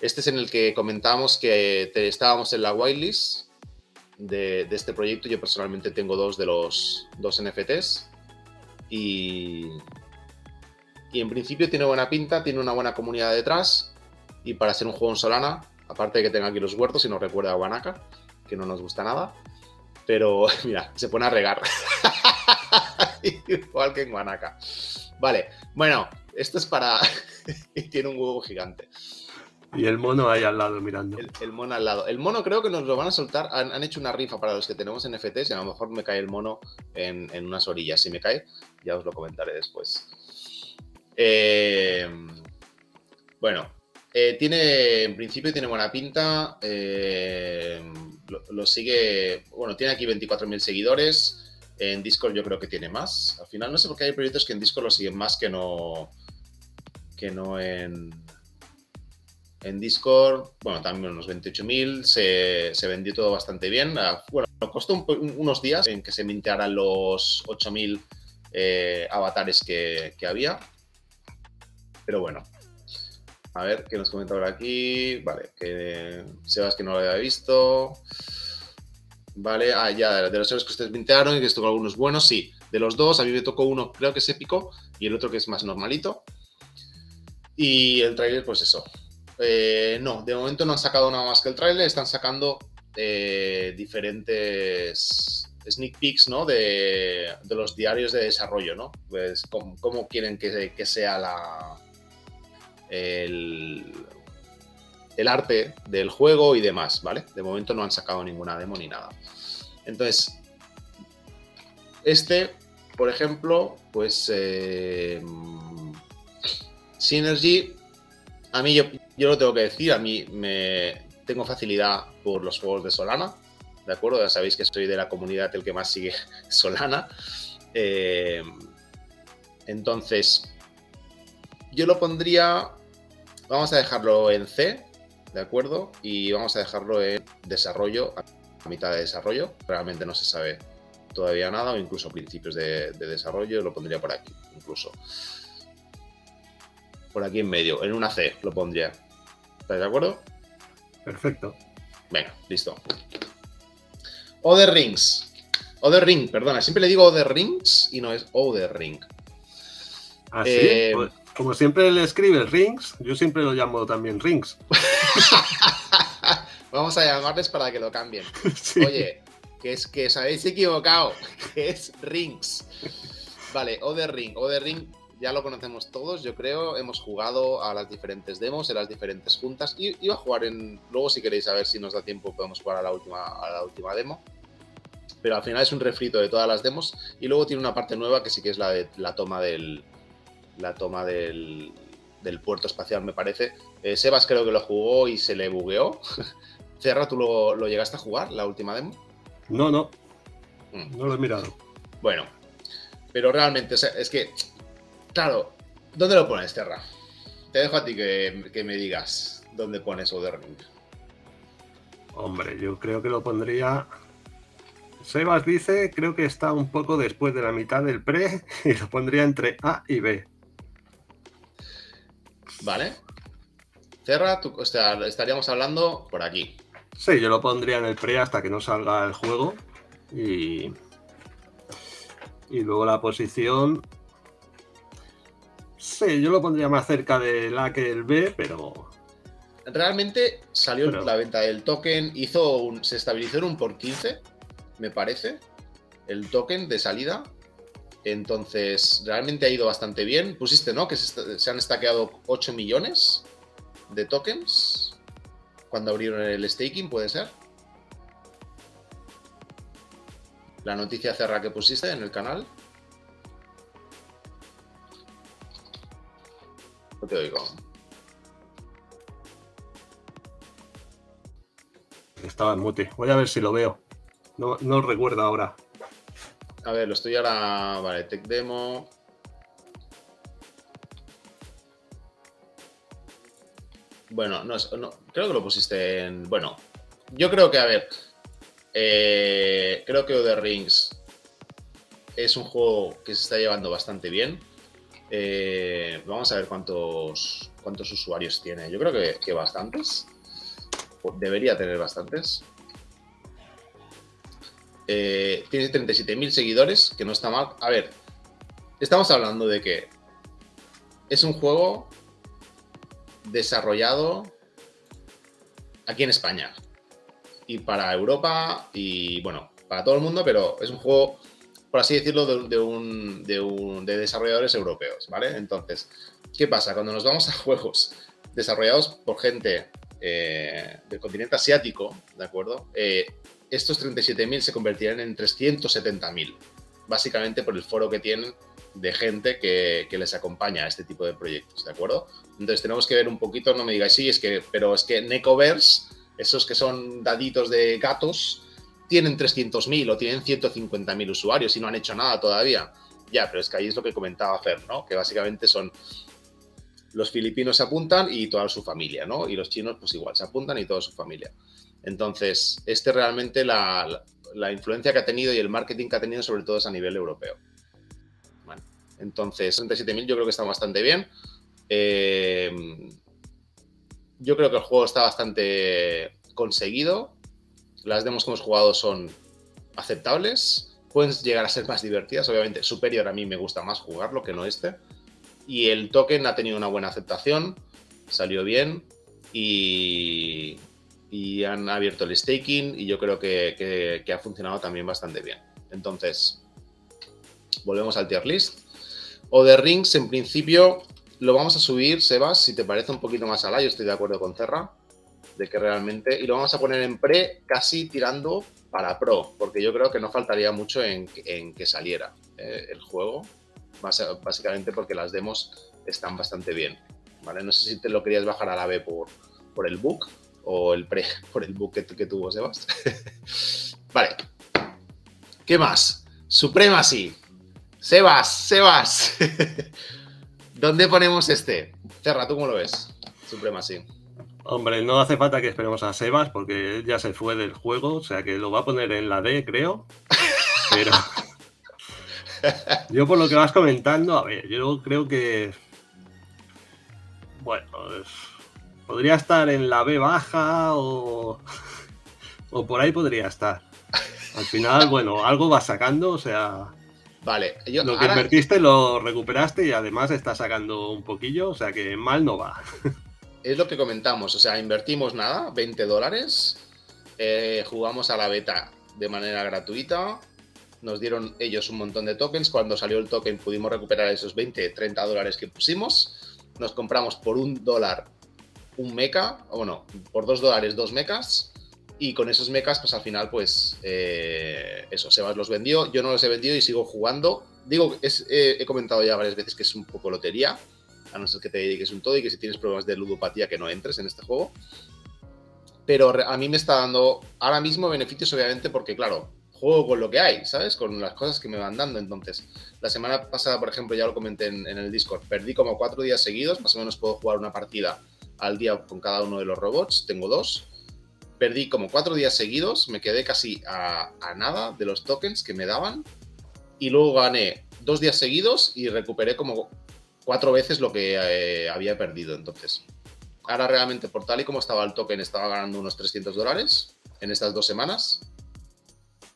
Este es en el que comentábamos que estábamos en la whitelist de, de, este proyecto. Yo personalmente tengo dos de los dos NFTs. Y, y en principio tiene buena pinta, tiene una buena comunidad detrás. Y para ser un juego en Solana, aparte de que tenga aquí los huertos y nos recuerda a Guanaca, que no nos gusta nada. Pero mira, se pone a regar. Igual que en Guanaca. Vale, bueno, esto es para. tiene un huevo gigante. Y el mono ahí al lado mirando. El, mono al lado. El mono creo que nos lo van a soltar. Han, hecho una rifa para los que tenemos NFTs y a lo mejor me cae el mono en, en unas orillas. Si me cae, ya os lo comentaré después. Eh, bueno, eh, tiene, en principio tiene buena pinta. Eh, lo, sigue, bueno, tiene aquí 24.000 seguidores. En Discord yo creo que tiene más. Al final no sé por qué hay proyectos que en Discord lo siguen más que no, que no en, en Discord. Bueno, también unos 28.000. Se, se vendió todo bastante bien. Ah, bueno, costó unos días en que se mintearan los 8.000 eh, avatares que, que había. Pero bueno, a ver, ¿qué nos comenta aquí? Vale, que Sebas que no lo había visto. Vale, ah, ya, de los héroes que ustedes mintearon y que estuvo algunos buenos, sí. De los dos, a mí me tocó uno, creo que es épico, y el otro que es más normalito. Y el trailer, pues eso. Eh, no, de momento no han sacado nada más que el trailer, están sacando eh, diferentes sneak peeks ¿no? de, los diarios de desarrollo, ¿no? Pues cómo, quieren que, que, sea la, el, arte del juego y demás, ¿vale? De momento no han sacado ninguna demo ni nada. Entonces, este, por ejemplo, pues eh, Synergy, a mí yo, yo lo tengo que decir, a mí me tengo facilidad por los juegos de Solana, ¿de acuerdo? Ya sabéis que soy de la comunidad el que más sigue Solana. Eh, entonces, yo lo pondría, vamos a dejarlo en C, ¿de acuerdo? Y vamos a dejarlo en desarrollo, a mitad de desarrollo. Realmente no se sabe todavía nada, o incluso principios de, desarrollo, lo pondría por aquí, incluso. Por aquí en medio, en una C lo pondría. ¿Estás de acuerdo? Perfecto. Venga, listo. Other Rings. Other Ring, perdona, siempre le digo Other Rings y no es Other Ring. ¿Ah, eh, como siempre le escribe Rings, yo siempre lo llamo también Rings. Vamos a llamarles para que lo cambien. Oye, que es que os habéis equivocado, que es Rings. Vale, Other Ring. Other Ring ya lo conocemos todos, yo creo. Hemos jugado a las diferentes demos, en las diferentes juntas. Y iba a jugar en. Luego, si queréis saber si nos da tiempo, podemos jugar a la última, a la última demo. Pero al final es un refrito de todas las demos. Y luego tiene una parte nueva que sí que es la de la toma del. La toma del, del puerto espacial, me parece. Eh, Sebas creo que lo jugó y se le bugueó. Cerra, ¿tú lo, llegaste a jugar, la última demo? No, no. Mm. No lo he mirado. Bueno, pero realmente, es que, claro, ¿dónde lo pones, Terra? Te dejo a ti que, me digas dónde pones Other Ring. Hombre, yo creo que lo pondría. Sebas dice, creo que está un poco después de la mitad del pre y lo pondría entre A y B. Vale. O sea, estaríamos hablando por aquí. Sí, yo lo pondría en el pre hasta que no salga el juego. Y, y luego la posición. Sí, yo lo pondría más cerca del A que el B, pero. Realmente salió la venta del token, hizo un, se estabilizó en un por 15, me parece, el token de salida. Entonces, realmente ha ido bastante bien. Pusiste, ¿no? Que se, han estaqueado 8 millones de tokens cuando abrieron el staking, ¿puede ser? La noticia cerra que pusiste en el canal. No te oigo. Estaba en mute. Voy a ver si lo veo. No, no recuerdo ahora. A ver, lo estoy ahora. Vale, tech demo. Bueno, no, creo que lo pusiste en. Bueno, yo creo que, a ver. Eh, creo que The Rings es un juego que se está llevando bastante bien. Eh, vamos a ver cuántos, cuántos usuarios tiene. Yo creo que, bastantes. Debería tener bastantes. Eh, tiene 37.000 seguidores, que no está mal. A ver, estamos hablando de que es un juego desarrollado aquí en España y para Europa y bueno, para todo el mundo, pero es un juego, por así decirlo, de, un, de, desarrolladores europeos, ¿vale? Entonces, ¿qué pasa? Cuando nos vamos a juegos desarrollados por gente eh, del continente asiático, ¿de acuerdo? Eh, estos 37.000 se convertirán en 370.000, básicamente por el foro que tienen de gente que, les acompaña a este tipo de proyectos, ¿de acuerdo? Entonces tenemos que ver un poquito, no me digáis, sí, es que, pero es que Necoverse, esos que son daditos de gatos, tienen 300.000 o tienen 150.000 usuarios y no han hecho nada todavía. Ya, pero es que ahí es lo que comentaba Fer, ¿no? Que básicamente son los filipinos se apuntan y toda su familia, ¿no? Y los chinos, pues igual, se apuntan y toda su familia. Entonces, este realmente la, la influencia que ha tenido y el marketing que ha tenido, sobre todo, es a nivel europeo. Entonces, 37.000 yo creo que está bastante bien. Eh, yo creo que el juego está bastante conseguido. Las demos que hemos jugado son aceptables. Pueden llegar a ser más divertidas. Obviamente, Superior a mí me gusta más jugarlo que no este. Y el token ha tenido una buena aceptación. Salió bien. Y, han abierto el staking. Y yo creo que ha funcionado también bastante bien. Entonces, volvemos al tier list. O de Rings, en principio, lo vamos a subir, Sebas, si te parece un poquito más ala, yo estoy de acuerdo con Terra, de que realmente, y lo vamos a poner en pre, casi tirando para pro, porque yo creo que no faltaría mucho en, que saliera eh, el juego, básicamente porque las demos están bastante bien. ¿vale? No sé si te lo querías bajar a la B por, por el book o el pre por el que, que tuvo Sebas. vale. ¿Qué más? Supremacy. Sebas, Sebas. ¿Dónde ponemos este? Cerra, ¿tú cómo lo ves? Supremacy. Hombre, no hace falta que esperemos a Sebas porque él ya se fue del juego, o sea que lo va a poner en la D, creo. Pero yo por lo que vas comentando, a ver, yo creo que bueno, podría estar en la B baja o, o por ahí podría estar. Al final, bueno, algo va sacando, o sea, Vale, lo que invertiste lo recuperaste y además está sacando un poquillo, o sea que mal no va. es lo que comentamos, o sea, invertimos nada, 20 dólares, eh, jugamos a la beta de manera gratuita, nos dieron ellos un montón de tokens, cuando salió el token pudimos recuperar esos 20, 30 dólares que pusimos, nos compramos por un dólar un mecha, o bueno, por dos dólares dos mechas, y con esos mechas, pues al final, pues eh, eso, Sebas los vendió, yo no los he vendido y sigo jugando. Digo, he comentado ya varias veces que es un poco lotería, a no ser que te dediques un todo y que si tienes problemas de ludopatía que no entres en este juego. Pero a mí me está dando ahora mismo beneficios, obviamente, porque claro, juego con lo que hay, ¿sabes? Con las cosas que me van dando. Entonces, la semana pasada, por ejemplo, ya lo comenté en, el Discord, perdí como cuatro días seguidos, más o menos puedo jugar una partida al día con cada uno de los robots, tengo dos. Perdí como cuatro días seguidos, me quedé casi a, nada de los tokens que me daban y luego gané dos días seguidos y recuperé como cuatro veces lo que eh, había perdido. Entonces, ahora realmente por tal y como estaba el token, estaba ganando unos 300 dólares en estas dos semanas.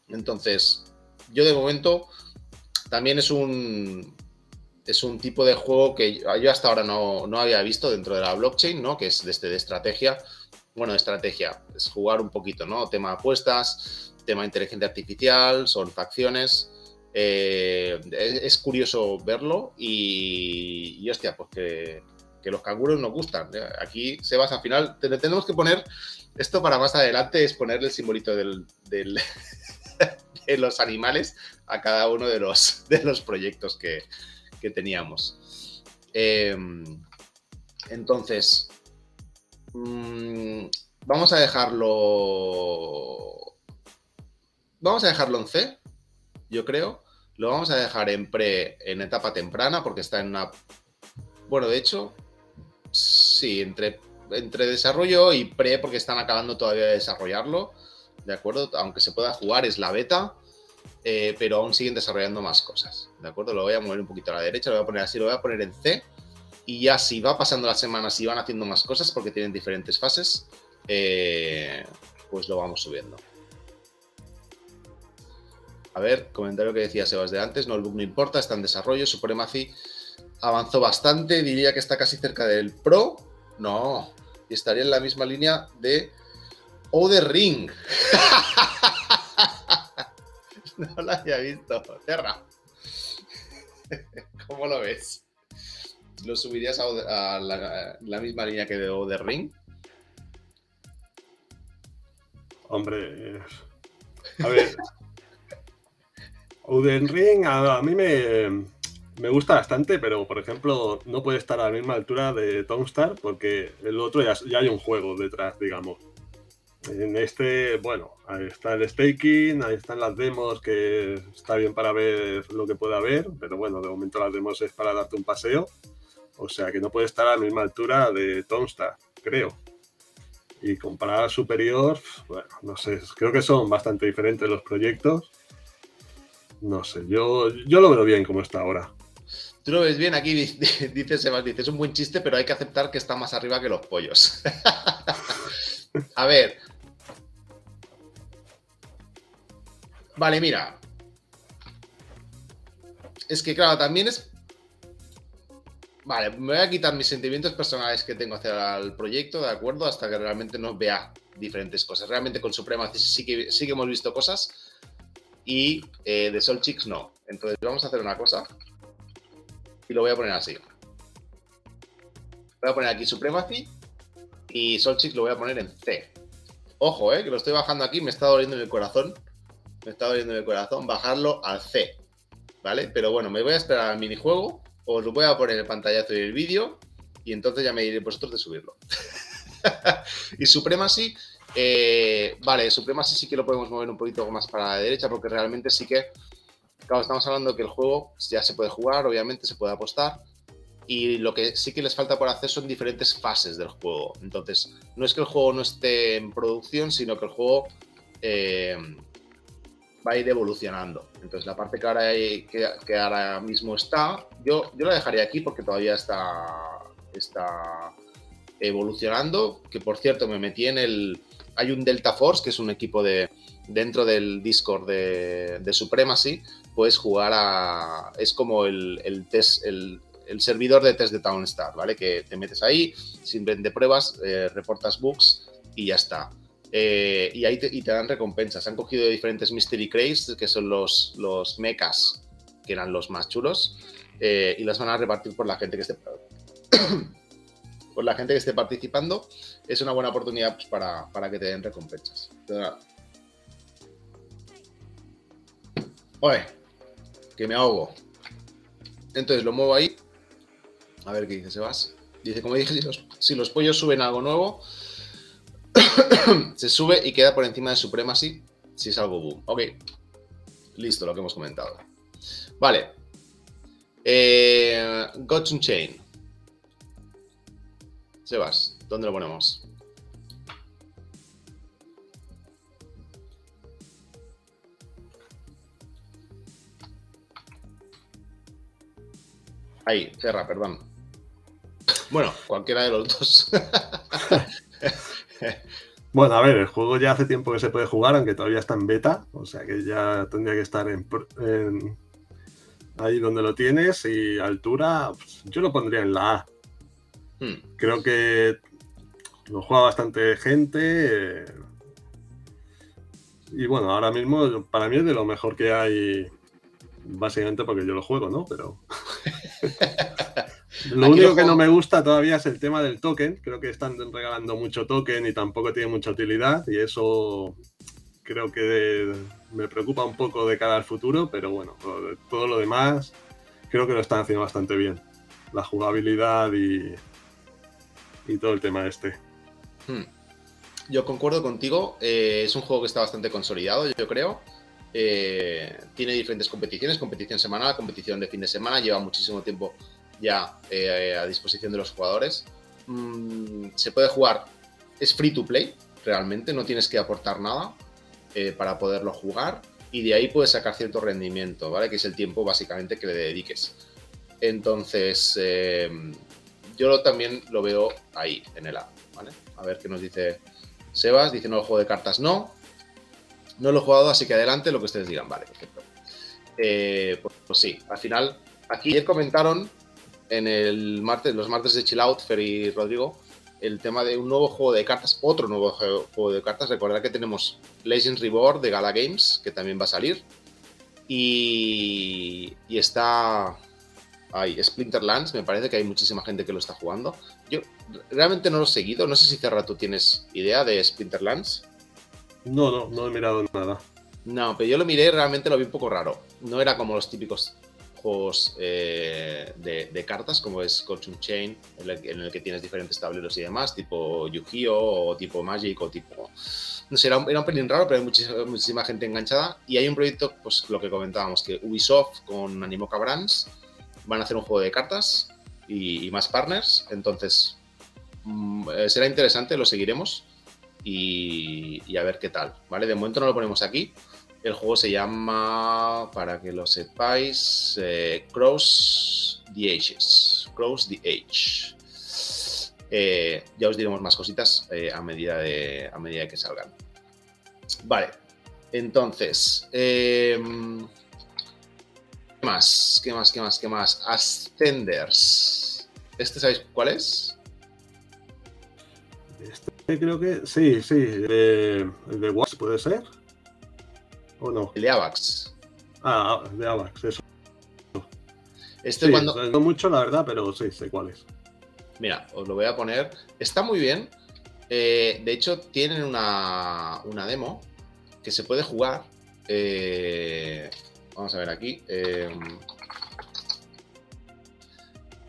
Entonces, yo de momento también es un, es un tipo de juego que yo hasta ahora no, había visto dentro de la blockchain, ¿no? Que es de, este, de estrategia. Bueno, estrategia, es jugar un poquito, ¿no? Tema apuestas, tema inteligencia artificial, son facciones. Eh, es, curioso verlo y, hostia, pues que, los canguros nos gustan. Aquí, Sebas, al final tenemos que poner esto para más adelante, es ponerle el simbolito del, de los animales a cada uno de los, de los proyectos que, teníamos. Em, entonces, mm, vamos a dejarlo. Vamos a dejarlo en C, yo creo. Lo vamos a dejar en pre, en etapa temprana, porque está en una. Bueno, de hecho, sí, entre, entre desarrollo y pre, porque están acabando todavía de desarrollarlo. ¿De acuerdo? Aunque se pueda jugar, es la beta. Eh, pero aún siguen desarrollando más cosas. ¿De acuerdo? Lo voy a mover un poquito a la derecha, lo voy a poner así, lo voy a poner en C. Y ya si va pasando las semanas y van haciendo más cosas, porque tienen diferentes fases, eh, pues lo vamos subiendo. A ver, comentario que decía Sebas de antes, no, el book no importa, está en desarrollo, Supremacy avanzó bastante, diría que está casi cerca del Pro, no, y estaría en la misma línea de O de Ring. no la había visto, Terra. ¿Cómo lo ves? ¿Lo subirías a, la, misma línea que de The Ring? Hombre, a ver, Oden Ring a, mí me, me, gusta bastante, pero por ejemplo no puede estar a la misma altura de Star porque el otro ya hay un juego detrás, digamos. En este, bueno, ahí está el staking, ahí están las demos que está bien para ver lo que pueda haber, pero bueno, de momento las demos es para darte un paseo. O sea que no puede estar a la misma altura de Tomstar, creo. Y comparar superior, bueno, no sé, creo que son bastante diferentes los proyectos. No sé, yo, yo lo veo bien como está ahora. Tú lo ves bien, aquí dice Sebas, es un buen chiste, pero hay que aceptar que está más arriba que los pollos. a ver, Vale, mira. Es que, claro, también es. Vale, me voy a quitar mis sentimientos personales que tengo hacia el proyecto, ¿de acuerdo? Hasta que realmente nos vea diferentes cosas. Realmente con Suprema sí que, sí que hemos visto cosas, y eh, de Sol Chicks no. Entonces vamos a hacer una cosa y lo voy a poner así. Voy a poner aquí Supremacy y Sol Chicks lo voy a poner en C. Ojo, eh, que lo estoy bajando aquí, me está doliendo en el corazón. Me está doliendo en el corazón bajarlo al C. ¿Vale? Pero bueno, me voy a esperar al minijuego, os lo voy a poner en el pantallazo del vídeo y entonces ya me diré vosotros de subirlo. y Supremacy, eh, vale, Supremacy sí que lo podemos mover un poquito más para la derecha porque realmente sí que, claro, estamos hablando que el juego ya se puede jugar, obviamente se puede apostar y lo que sí que les falta por hacer son diferentes fases del juego. Entonces, no es que el juego no esté en producción, sino que el juego eh, va a ir evolucionando. Entonces, la parte que ahora, que, ahora mismo está, yo, yo la dejaría aquí porque todavía está, está evolucionando. Que por cierto, me metí en el. Hay un Delta Force, que es un equipo de dentro del Discord de, de Supremacy. Puedes jugar a. Es como el, test, el, servidor de test de Townstar, ¿vale? Que te metes ahí, sin de pruebas, eh, reportas bugs y ya está. Eh, y ahí te, dan recompensas. Han cogido diferentes Mystery Crates, que son los, los mechas, que eran los más chulos, eh, y las van a repartir por la gente que esté por la gente que esté participando. Es una buena oportunidad pues, para, que te den recompensas. Oye, que me ahogo. Entonces lo muevo ahí. A ver qué dice Sebas. Dice, como dije, si los pollos suben algo nuevo, se sube y queda por encima de Supremacy si es algo boom. Ok. Listo, lo que hemos comentado. Vale. Eh, Chain. Sebas, ¿dónde lo ponemos? Ahí, cerra, perdón. Bueno, cualquiera de los dos. Bueno, a ver, el juego ya hace tiempo que se puede jugar, aunque todavía está en beta, o sea que ya tendría que estar en, ahí donde lo tienes y altura, pues, yo lo pondría en la A. Hmm. Creo que lo juega bastante gente eh, y bueno, ahora mismo para mí es de lo mejor que hay, básicamente porque yo lo juego, ¿no? Pero Lo único que no me gusta todavía es el tema del token. Creo que están regalando mucho token y tampoco tiene mucha utilidad. Y eso creo que me preocupa un poco de cara al futuro. Pero bueno, todo lo demás creo que lo están haciendo bastante bien. La jugabilidad y, y todo el tema este. Hmm. Yo concuerdo contigo. Eh, es un juego que está bastante consolidado, yo creo. Eh, tiene diferentes competiciones, competición semanal, competición de fin de semana, lleva muchísimo tiempo ya eh, a disposición de los jugadores. Mm, se puede jugar, es free to play, realmente, no tienes que aportar nada eh, para poderlo jugar y de ahí puedes sacar cierto rendimiento, ¿vale? Que es el tiempo básicamente que le dediques. Entonces, eh, yo también lo veo ahí, en el A, ¿vale? A ver qué nos dice Sebas, dice no, el juego de cartas no. No lo he jugado, así que adelante lo que ustedes digan, vale, perfecto. Pues, pues, sí, al final, aquí comentaron en el martes, los martes de Chill Out, Fer y Rodrigo, el tema de un nuevo juego de cartas, otro nuevo juego de cartas. Recordad que tenemos Legends Reborn de Gala Games, que también va a salir. Y, y está ahí, Splinterlands, me parece que hay muchísima gente que lo está jugando. Yo realmente no lo he seguido, no sé si Cerra tú tienes idea de Splinterlands. No, no, no he mirado nada. No, pero yo lo miré y realmente lo vi un poco raro. No era como los típicos juegos eh, de, cartas, como es Fortune Chain, en el, que tienes diferentes tableros y demás, tipo Yu-Gi-Oh! o tipo Magic o tipo... No sé, era un, pelín raro, pero hay muchísima, gente enganchada. Y hay un proyecto, pues lo que comentábamos, que Ubisoft con Animoca Brands van a hacer un juego de cartas y, más partners. Entonces, mm, eh, será interesante, lo seguiremos y, y a ver qué tal, ¿vale? De momento no lo ponemos aquí, el juego se llama, para que lo sepáis, eh, Cross the Ages. Cross the Age. Eh, ya os diremos más cositas eh, a, medida de, a medida que salgan. Vale, entonces, em, ¿qué más? ¿Qué más? ¿Qué más? ¿Qué más? Ascenders. ¿Este sabéis cuál es? Este creo que sí, sí. el de Watch puede ser. ¿O no? El de AVAX. Ah, de AVAX, eso. Este Sí, cuando. No mucho, la verdad, pero sí, sé cuál es. Mira, os lo voy a poner. Está muy bien. Eh, de hecho, tienen una, una demo que se puede jugar. Eh, vamos a ver aquí. Eh,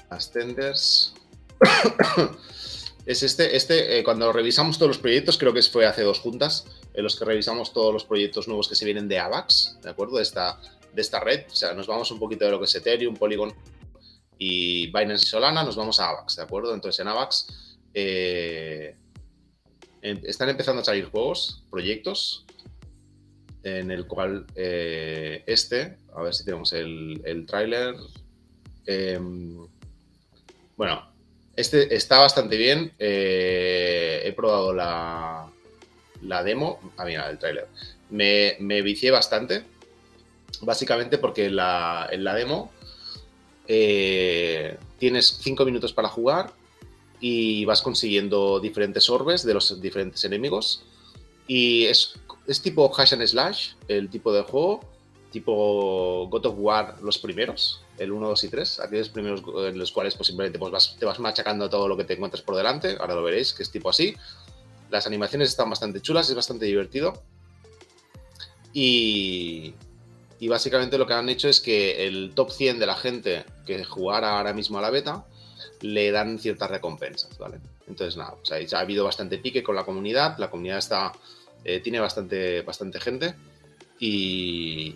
Ascenders. es este. Este, eh, cuando revisamos todos los proyectos, creo que fue hace dos juntas, en los que revisamos todos los proyectos nuevos que se vienen de AVAX, ¿de acuerdo? De esta, de esta red. O sea, nos vamos un poquito de lo que es Ethereum, Polygon y Binance y Solana, nos vamos a AVAX, ¿de acuerdo? Entonces en AVAX eh, están empezando a salir juegos, proyectos, en el cual eh, este, a ver si tenemos el, el tráiler. em, bueno, este está bastante bien. eh, he probado la, la demo. Ah, mira, el tráiler. Me, me vicié bastante. Básicamente porque la, en la demo eh, tienes 5 minutos para jugar y vas consiguiendo diferentes orbes de los diferentes enemigos. Y es, es tipo hash and slash, el tipo de juego, tipo God of War los primeros, el 1, 2 y 3, aquellos primeros en los cuales pues, simplemente pues, vas- te vas machacando todo lo que te encuentras por delante, ahora lo veréis, que es tipo así. Las animaciones están bastante chulas, es bastante divertido. Y, y básicamente lo que han hecho es que el top 100 de la gente que jugara ahora mismo a la beta le dan ciertas recompensas, ¿vale? Entonces, nada, pues ahí ha habido bastante pique con la comunidad, la comunidad está, eh, tiene bastante, bastante gente y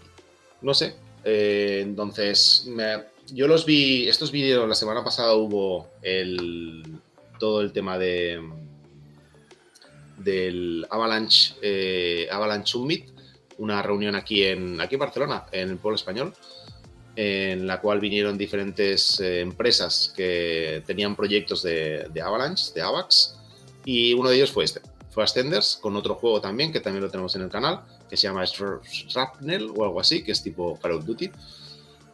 no sé, eh, entonces yo los vi, estos vídeos, la semana pasada hubo el, todo el tema de del Avalanche, eh, Avalanche Summit, una reunión aquí en, aquí en Barcelona, en el pueblo español, en la cual vinieron diferentes eh, empresas que tenían proyectos de, de Avalanche, de AVAX, y uno de ellos fue este, fue Ascenders, con otro juego también, que también lo tenemos en el canal, que se llama Shr- Shrapnel o algo así, que es tipo Call of Duty.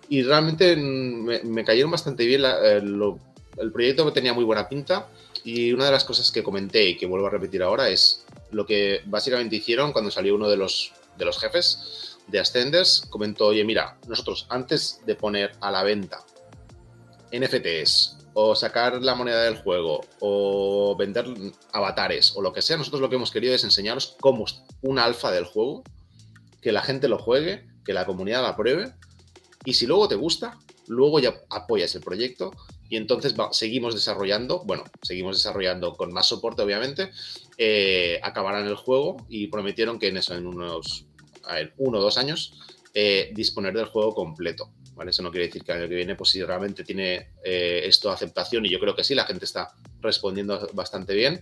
Y realmente me, me cayeron bastante bien, la- eh, lo- el proyecto tenía muy buena pinta, y una de las cosas que comenté y que vuelvo a repetir ahora es lo que básicamente hicieron cuando salió uno de los, de los jefes de Ascenders, comentó, oye, mira, nosotros antes de poner a la venta NFTs o sacar la moneda del juego o vender avatares o lo que sea, nosotros lo que hemos querido es enseñaros cómo un alfa del juego, que la gente lo juegue, que la comunidad la pruebe y si luego te gusta, luego ya apoyas el proyecto y entonces seguimos desarrollando, bueno, seguimos desarrollando con más soporte obviamente, eh, acabarán el juego y prometieron que en eso, en unos a uno o dos años, eh, disponer del juego completo. ¿vale? Eso no quiere decir que el año que viene, pues si realmente tiene eh, esto aceptación, y yo creo que sí, la gente está respondiendo bastante bien,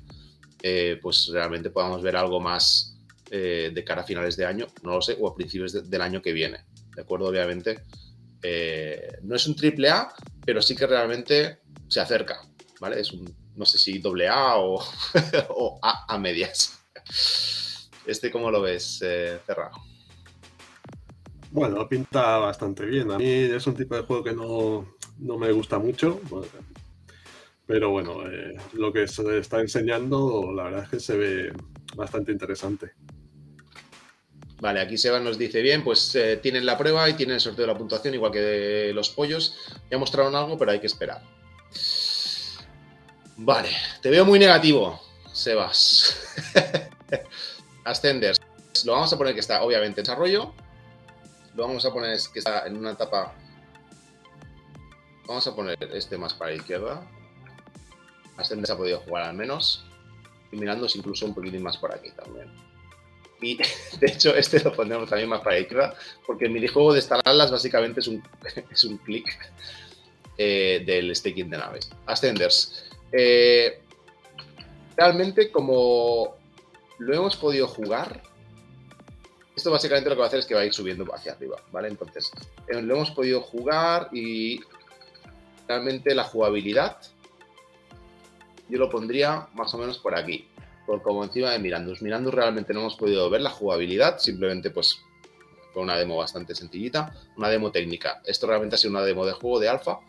eh, pues realmente podamos ver algo más de cara a finales de año, no lo sé, o a principios de- del año que viene. ¿De acuerdo? Obviamente, eh, no es un triple A, pero sí que realmente se acerca, ¿vale? Es un, no sé si doble A o, A a medias. Este, ¿cómo lo ves, eh, Cerrado? Bueno, pinta bastante bien. A mí es un tipo de juego que no, no me gusta mucho. Pero bueno, eh, lo que se está enseñando, la verdad es que se ve bastante interesante. Vale, aquí Seba nos dice bien, pues eh, tienen la prueba y tienen el sorteo de la puntuación, igual que de los pollos. Ya mostraron algo, pero hay que esperar. Vale, te veo muy negativo, Sebas. Ascenders. Lo vamos a poner que está obviamente en desarrollo. Lo vamos a poner que está en una etapa. Vamos a poner este más para la izquierda. Ascenders ha podido jugar al menos. Y mirando incluso un poquitín más por aquí también. Y de hecho, este lo pondremos también más para izquierda, porque el minijuego de instalarlas básicamente es un, es un clic eh, del staking de naves. Ascenders. Eh, realmente, como lo hemos podido jugar, esto básicamente lo que va a hacer es que va a ir subiendo hacia arriba, ¿vale? Entonces, eh, lo hemos podido jugar y realmente la jugabilidad yo lo pondría más o menos por aquí, por como encima de Mirandus. Mirandus realmente no hemos podido ver la jugabilidad, simplemente pues con una demo bastante sencillita, una demo técnica. Esto realmente ha sido una demo de juego de alfa.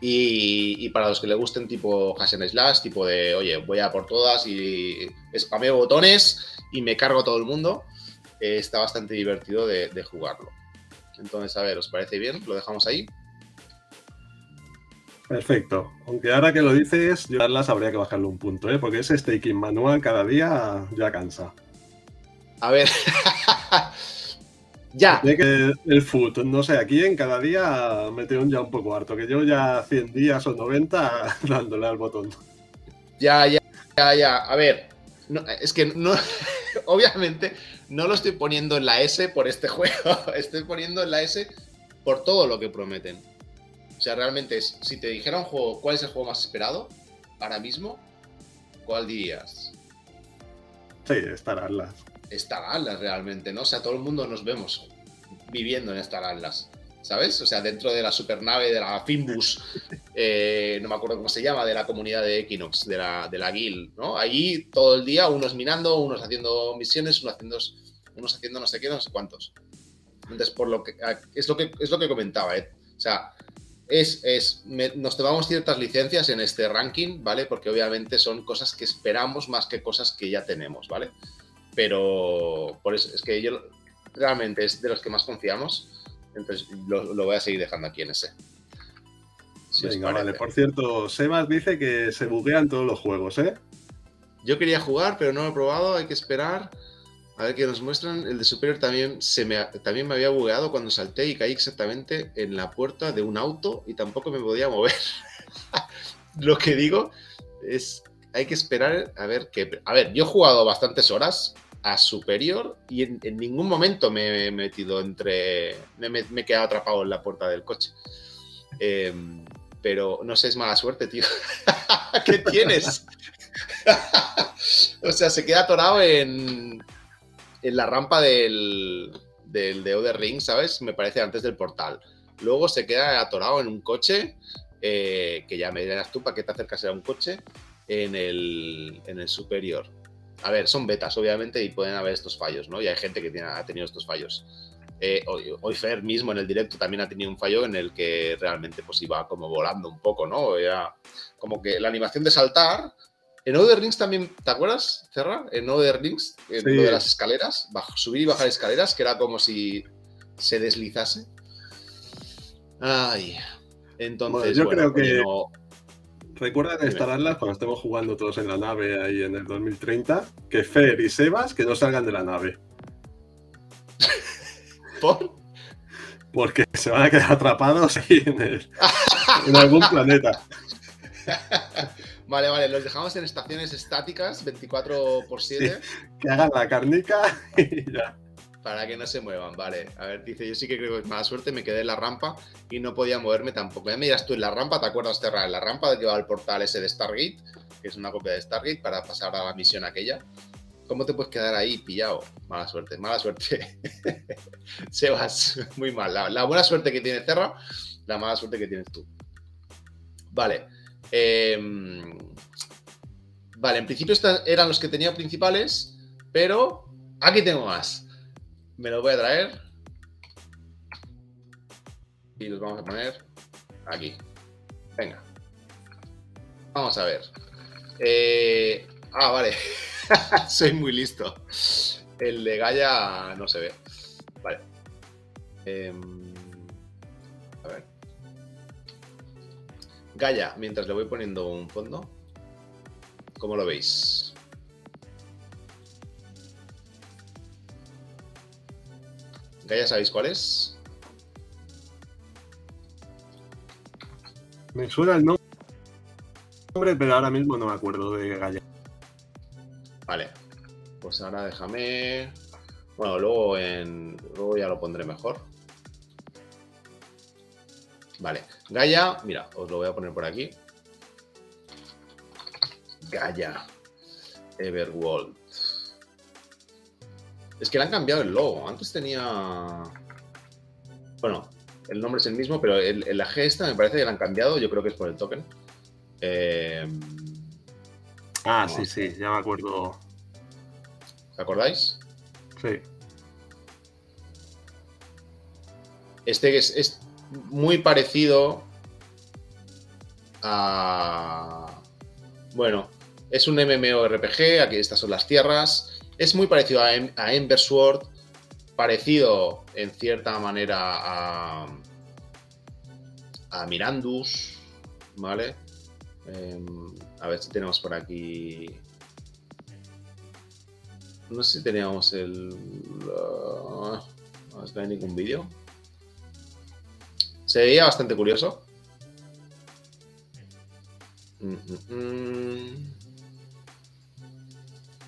Y, para los que le gusten tipo hash and slash, tipo de, oye, voy a por todas y spameo botones y me cargo a todo el mundo, eh, está bastante divertido de jugarlo. Entonces, a ver, ¿os parece bien? ¿Lo dejamos ahí? Perfecto. Aunque ahora que lo dices, yo las habría que bajarle un punto, ¿eh? porque ese staking manual cada día ya cansa. A ver. ya. que el foot, no sé, aquí en cada día me tengo ya un poco harto, que yo ya 100 días o 90 dándole al botón. Ya, ya, ya, ya. A ver, es que no, obviamente no lo estoy poniendo en la S por este juego, estoy poniendo en la S por todo lo que prometen. O sea, realmente, si te dijera un juego, ¿cuál es el juego más esperado ahora mismo? ¿Cuál dirías? Sí, Star Atlas. Star Atlas realmente, ¿no? O sea, todo el mundo nos vemos viviendo en Star Atlas, ¿sabes? O sea, dentro de la supernave de la Finbus, eh, no me acuerdo cómo se llama, de la comunidad de Equinox, de la, de la Guild, ¿no? Allí todo el día, unos minando, unos haciendo misiones, unos haciendo, unos haciendo no sé qué, no sé cuántos. Entonces, por lo que es lo que es lo que comentaba, ¿eh? O sea, es, nos tomamos ciertas licencias en este ranking, ¿vale? Porque obviamente son cosas que esperamos más que cosas que ya tenemos, ¿vale? Pero por eso es que yo realmente es de los que más confiamos, entonces lo, voy a seguir dejando aquí en ese. Venga, vale. Por cierto, Sebas dice que se buguean todos los juegos, ¿eh? Yo quería jugar, pero no lo he probado, hay que esperar. A ver qué nos muestran. El de Superior también, se me, también me había bugueado cuando salté y caí exactamente en la puerta de un auto y tampoco me podía mover. Lo que digo es, hay que esperar a ver qué... A ver, yo he jugado bastantes horas a Superior y en, ningún momento me he metido entre... Me, he quedado atrapado en la puerta del coche. Em, pero no sé, es mala suerte, tío. ¿Qué tienes? o sea, se queda atorado en, en la rampa del, del de Ring, ¿sabes? Me parece antes del portal. Luego se queda atorado en un coche, eh, que ya me dirás tú para qué te acercas a un coche, en el, en el superior. A ver, son betas, obviamente, y pueden haber estos fallos, ¿no? Y hay gente que tiene, ha tenido estos fallos. Eh, hoy, Fer mismo en el directo también ha tenido un fallo en el que realmente pues iba como volando un poco, ¿no? Era como que la animación de saltar en Other Rings también, ¿te acuerdas, Cerra? En Other Rings, en lo de las escaleras, subir y bajar escaleras, que era como si se deslizase. Ay. Entonces, yo creo que. Recuerdan instalarlas cuando estemos jugando todos en la nave ahí en el 2030, que Fer y Sebas que no salgan de la nave. ¿Por? Porque se van a quedar atrapados ahí en, en algún planeta. Vale, vale, los dejamos en estaciones estáticas 24 por 7. que hagan la carnica y ya. Para que no se muevan, vale. A ver, dice, yo sí que creo que mala suerte, me quedé en la rampa y no podía moverme tampoco. Ya me dirás tú en la rampa, ¿te acuerdas, Terra? En la rampa de que va al portal ese de Stargate, que es una copia de Stargate para pasar a la misión aquella. ¿Cómo te puedes quedar ahí pillado? Mala suerte, mala suerte. Sebas, muy mal. La, la buena suerte que tiene Terra, la mala suerte que tienes tú. Vale. Em, vale, en principio estos eran los que tenía principales, pero aquí tengo más. Me los voy a traer. Y los vamos a poner aquí. Venga. Vamos a ver. Eh, ah, vale. Soy muy listo. El de Gaia no se ve. Vale. Em, Gaia, mientras le voy poniendo un fondo, ¿cómo lo veis? Gaia, ¿sabéis cuál es? Me suena el nombre, pero ahora mismo no me acuerdo de Gaia. Vale, pues ahora déjame. Bueno, luego, en... luego ya lo pondré mejor. Vale, Gaia, mira, os lo voy a poner por aquí. Gaia, Everworld. Es que le han cambiado el logo. Antes tenía. Bueno, el nombre es el mismo, pero el, la G esta me parece que la han cambiado. Yo creo que es por el token. Eh, ah, sí, sí, ya me acuerdo. ¿Os acordáis? Sí. Este es, muy parecido a... Bueno, es un MMORPG, aquí estas son las tierras. Es muy parecido a, em, a parecido en cierta manera a, a Mirandus, ¿vale? Em, a ver si tenemos por aquí. No sé si teníamos el. Uh, no hay ningún vídeo. Se veía bastante curioso.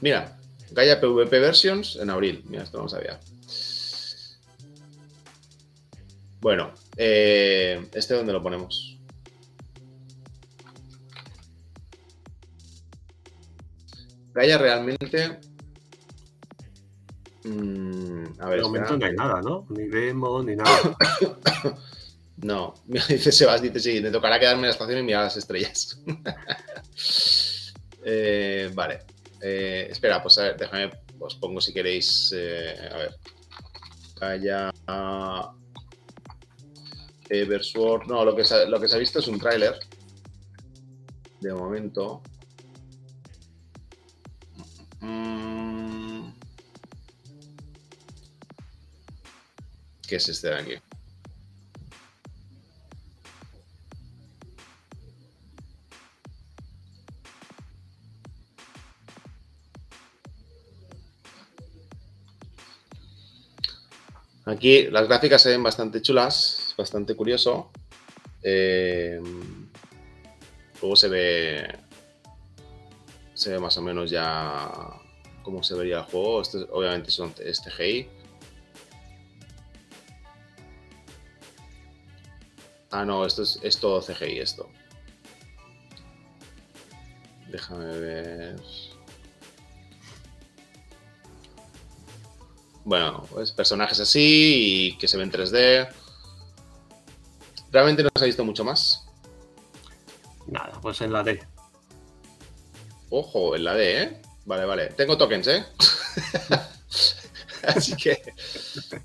Mira, Gaia PvP Versions en abril. Mira, esto no lo sabía. Bueno, eh, ¿este dónde lo ponemos? Gaia realmente. Mm, a ver. De momento no hay nada, ¿no? Ni demo, ni nada. no, dice Sebas, dice sí, me tocará quedarme en la estación y mirar las estrellas. Eh, vale. Eh, espera, pues a ver, déjame, os pongo si queréis. Eh, a ver. Gaia. Eversword. No, lo que, se, lo que se ha visto es un tráiler. De momento. Mm. ¿Qué es este de aquí? Aquí las gráficas se ven bastante chulas, bastante curioso. Eh, luego se ve se ve más o menos ya cómo se vería el juego. Este, obviamente son, es CGI. Ah, no, esto es, es todo CGI esto. Déjame ver. Bueno, pues personajes así y que se ven 3D. Realmente no se ha visto mucho más. Nada, pues en la D. Ojo, en la D, ¿eh? Vale, vale. Tengo tokens, ¿eh? Así que.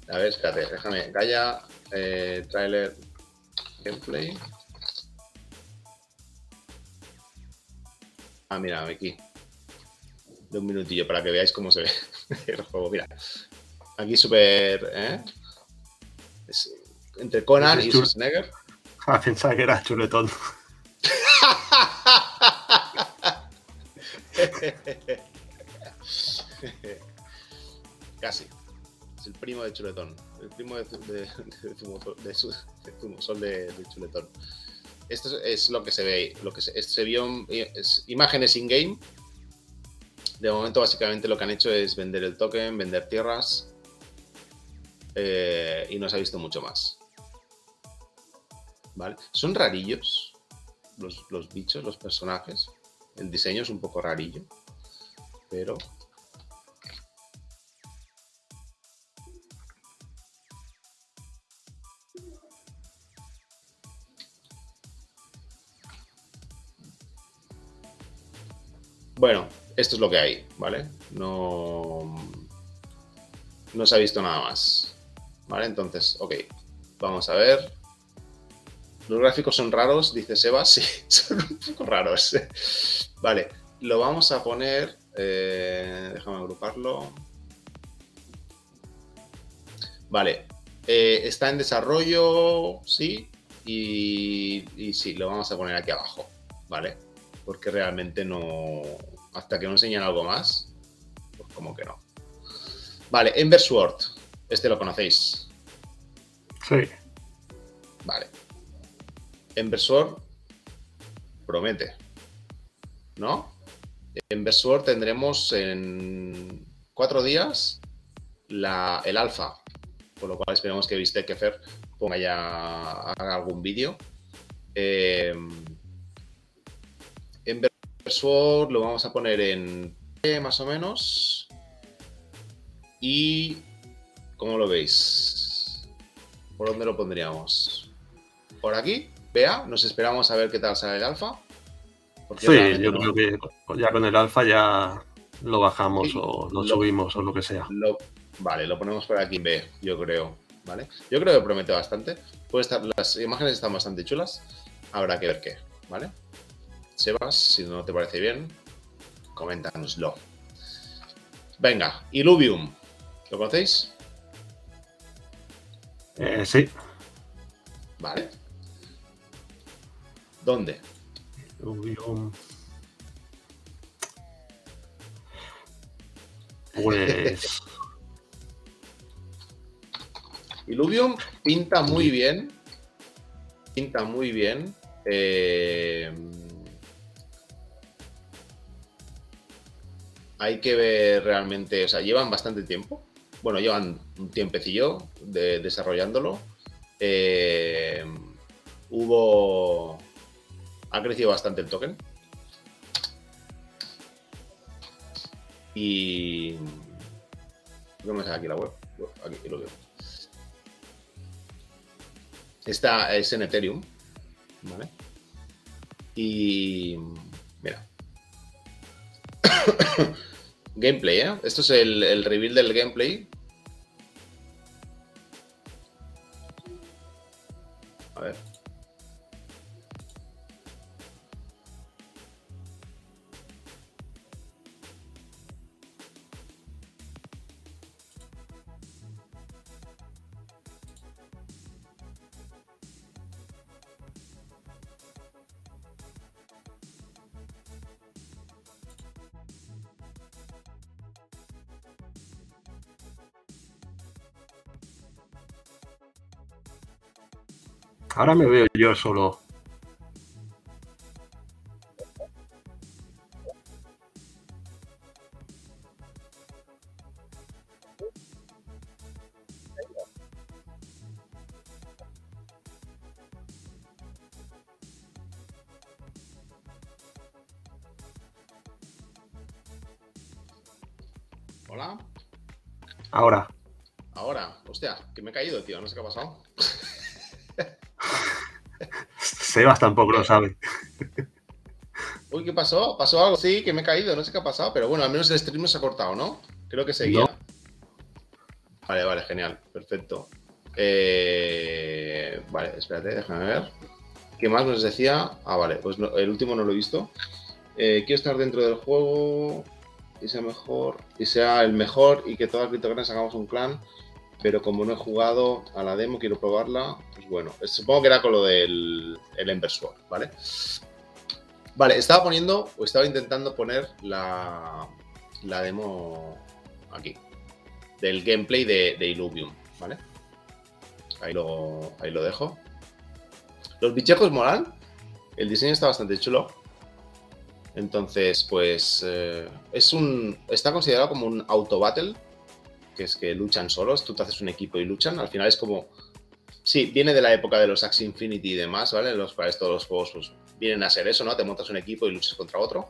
A ver, espérate, déjame. Gaia, eh, trailer, gameplay. Ah, mira, aquí. De un minutillo para que veáis cómo se ve el juego. Mira, Aquí súper. ¿eh? entre Conan y Schwarzenegger. Ah, pensaba que era chuletón. Casi. Es el primo de Chuletón. El primo de, de, de, Zumosol de, Chuletón. Esto es lo que se ve. Lo que se, se vio es imágenes in-game. De momento, básicamente, lo que han hecho es vender el token, vender tierras eh, y no se ha visto mucho más. ¿Vale? Son rarillos los, bichos, los personajes. El diseño es un poco rarillo, pero Bueno, esto es lo que hay, ¿vale? No, no se ha visto nada más. ¿Vale? Entonces, ok, vamos a ver. Los gráficos son raros, dice Sebas. Sí, son un poco raros. vale, lo vamos a poner. Eh, déjame agruparlo. Vale, eh, está en desarrollo, sí. Y, sí, lo vamos a poner aquí abajo. ¿Vale? Porque realmente no. Hasta que no enseñen algo más, pues como que no. Vale, Ember Sword. Este lo conocéis. Sí. Vale. Inversor promete. ¿No? Inversor tendremos en cuatro días la, el alfa. Por lo cual esperemos que viste que Fer ponga ya algún vídeo. Eh, Inversor lo vamos a poner en más o menos. Y ¿Cómo lo veis? ¿Por dónde lo pondríamos? ¿Por aquí? Vea, nos esperamos a ver qué tal sale el alfa. sí, yo creo que ya con el alfa ya lo bajamos o lo, subimos o lo que sea. vale, lo ponemos por aquí en B, yo creo. ¿Vale? Yo creo que promete bastante. Puede estar, las imágenes están bastante chulas. Habrá que ver qué, ¿vale? Sebas, si no te parece bien, coméntanoslo. Venga, Illuvium. ¿Lo conocéis? Eh, sí. Vale. ¿Dónde? Illuvium. Pues. Illuvium pinta muy bien. Pinta muy bien. Eh, hay que ver realmente, o sea, llevan bastante tiempo. Bueno, llevan un tiempecillo de, desarrollándolo. Eh, hubo. Ha crecido bastante el token. Y. ¿Cómo me sale aquí la web? Aquí lo veo. Esta es en Ethereum. ¿Vale? Y. Mira. gameplay, ¿eh? Esto es el, el reveal del gameplay. Ahora me veo yo solo. Hola. Ahora. Ahora. Hostia, que me he caído, tío. No sé qué ha pasado. Sebas tampoco lo sabe. Uy, ¿qué pasó? ¿Pasó algo? Sí, que me he caído, no sé qué ha pasado, pero bueno, al menos el stream no se ha cortado, ¿no? Creo que seguía. No. Vale, vale, genial, perfecto. Eh, Vale, espérate, déjame ver. ¿Qué más nos decía? Ah, vale, pues no- el último no lo he visto. Eh, quiero estar dentro del juego y sea mejor, y sea el mejor y que todas las criptocurrencies hagamos un clan, pero como no he jugado a la demo, quiero probarla. Pues bueno, supongo que era con lo del el Ember Sword, ¿vale? Vale, estaba poniendo, o estaba intentando poner la, la demo aquí, del gameplay de, de Illuvium, ¿vale? Ahí lo, ahí lo dejo. Los bichejos molan, el diseño está bastante chulo. Entonces, pues eh, es un. Está considerado como un auto battle, que es que luchan solos, tú te haces un equipo y luchan. Al final es como. Sí, viene de la época de los Axie Infinity y demás, ¿vale? Los cuales todos los juegos pues, vienen a ser eso, ¿no? Te montas un equipo y luchas contra otro.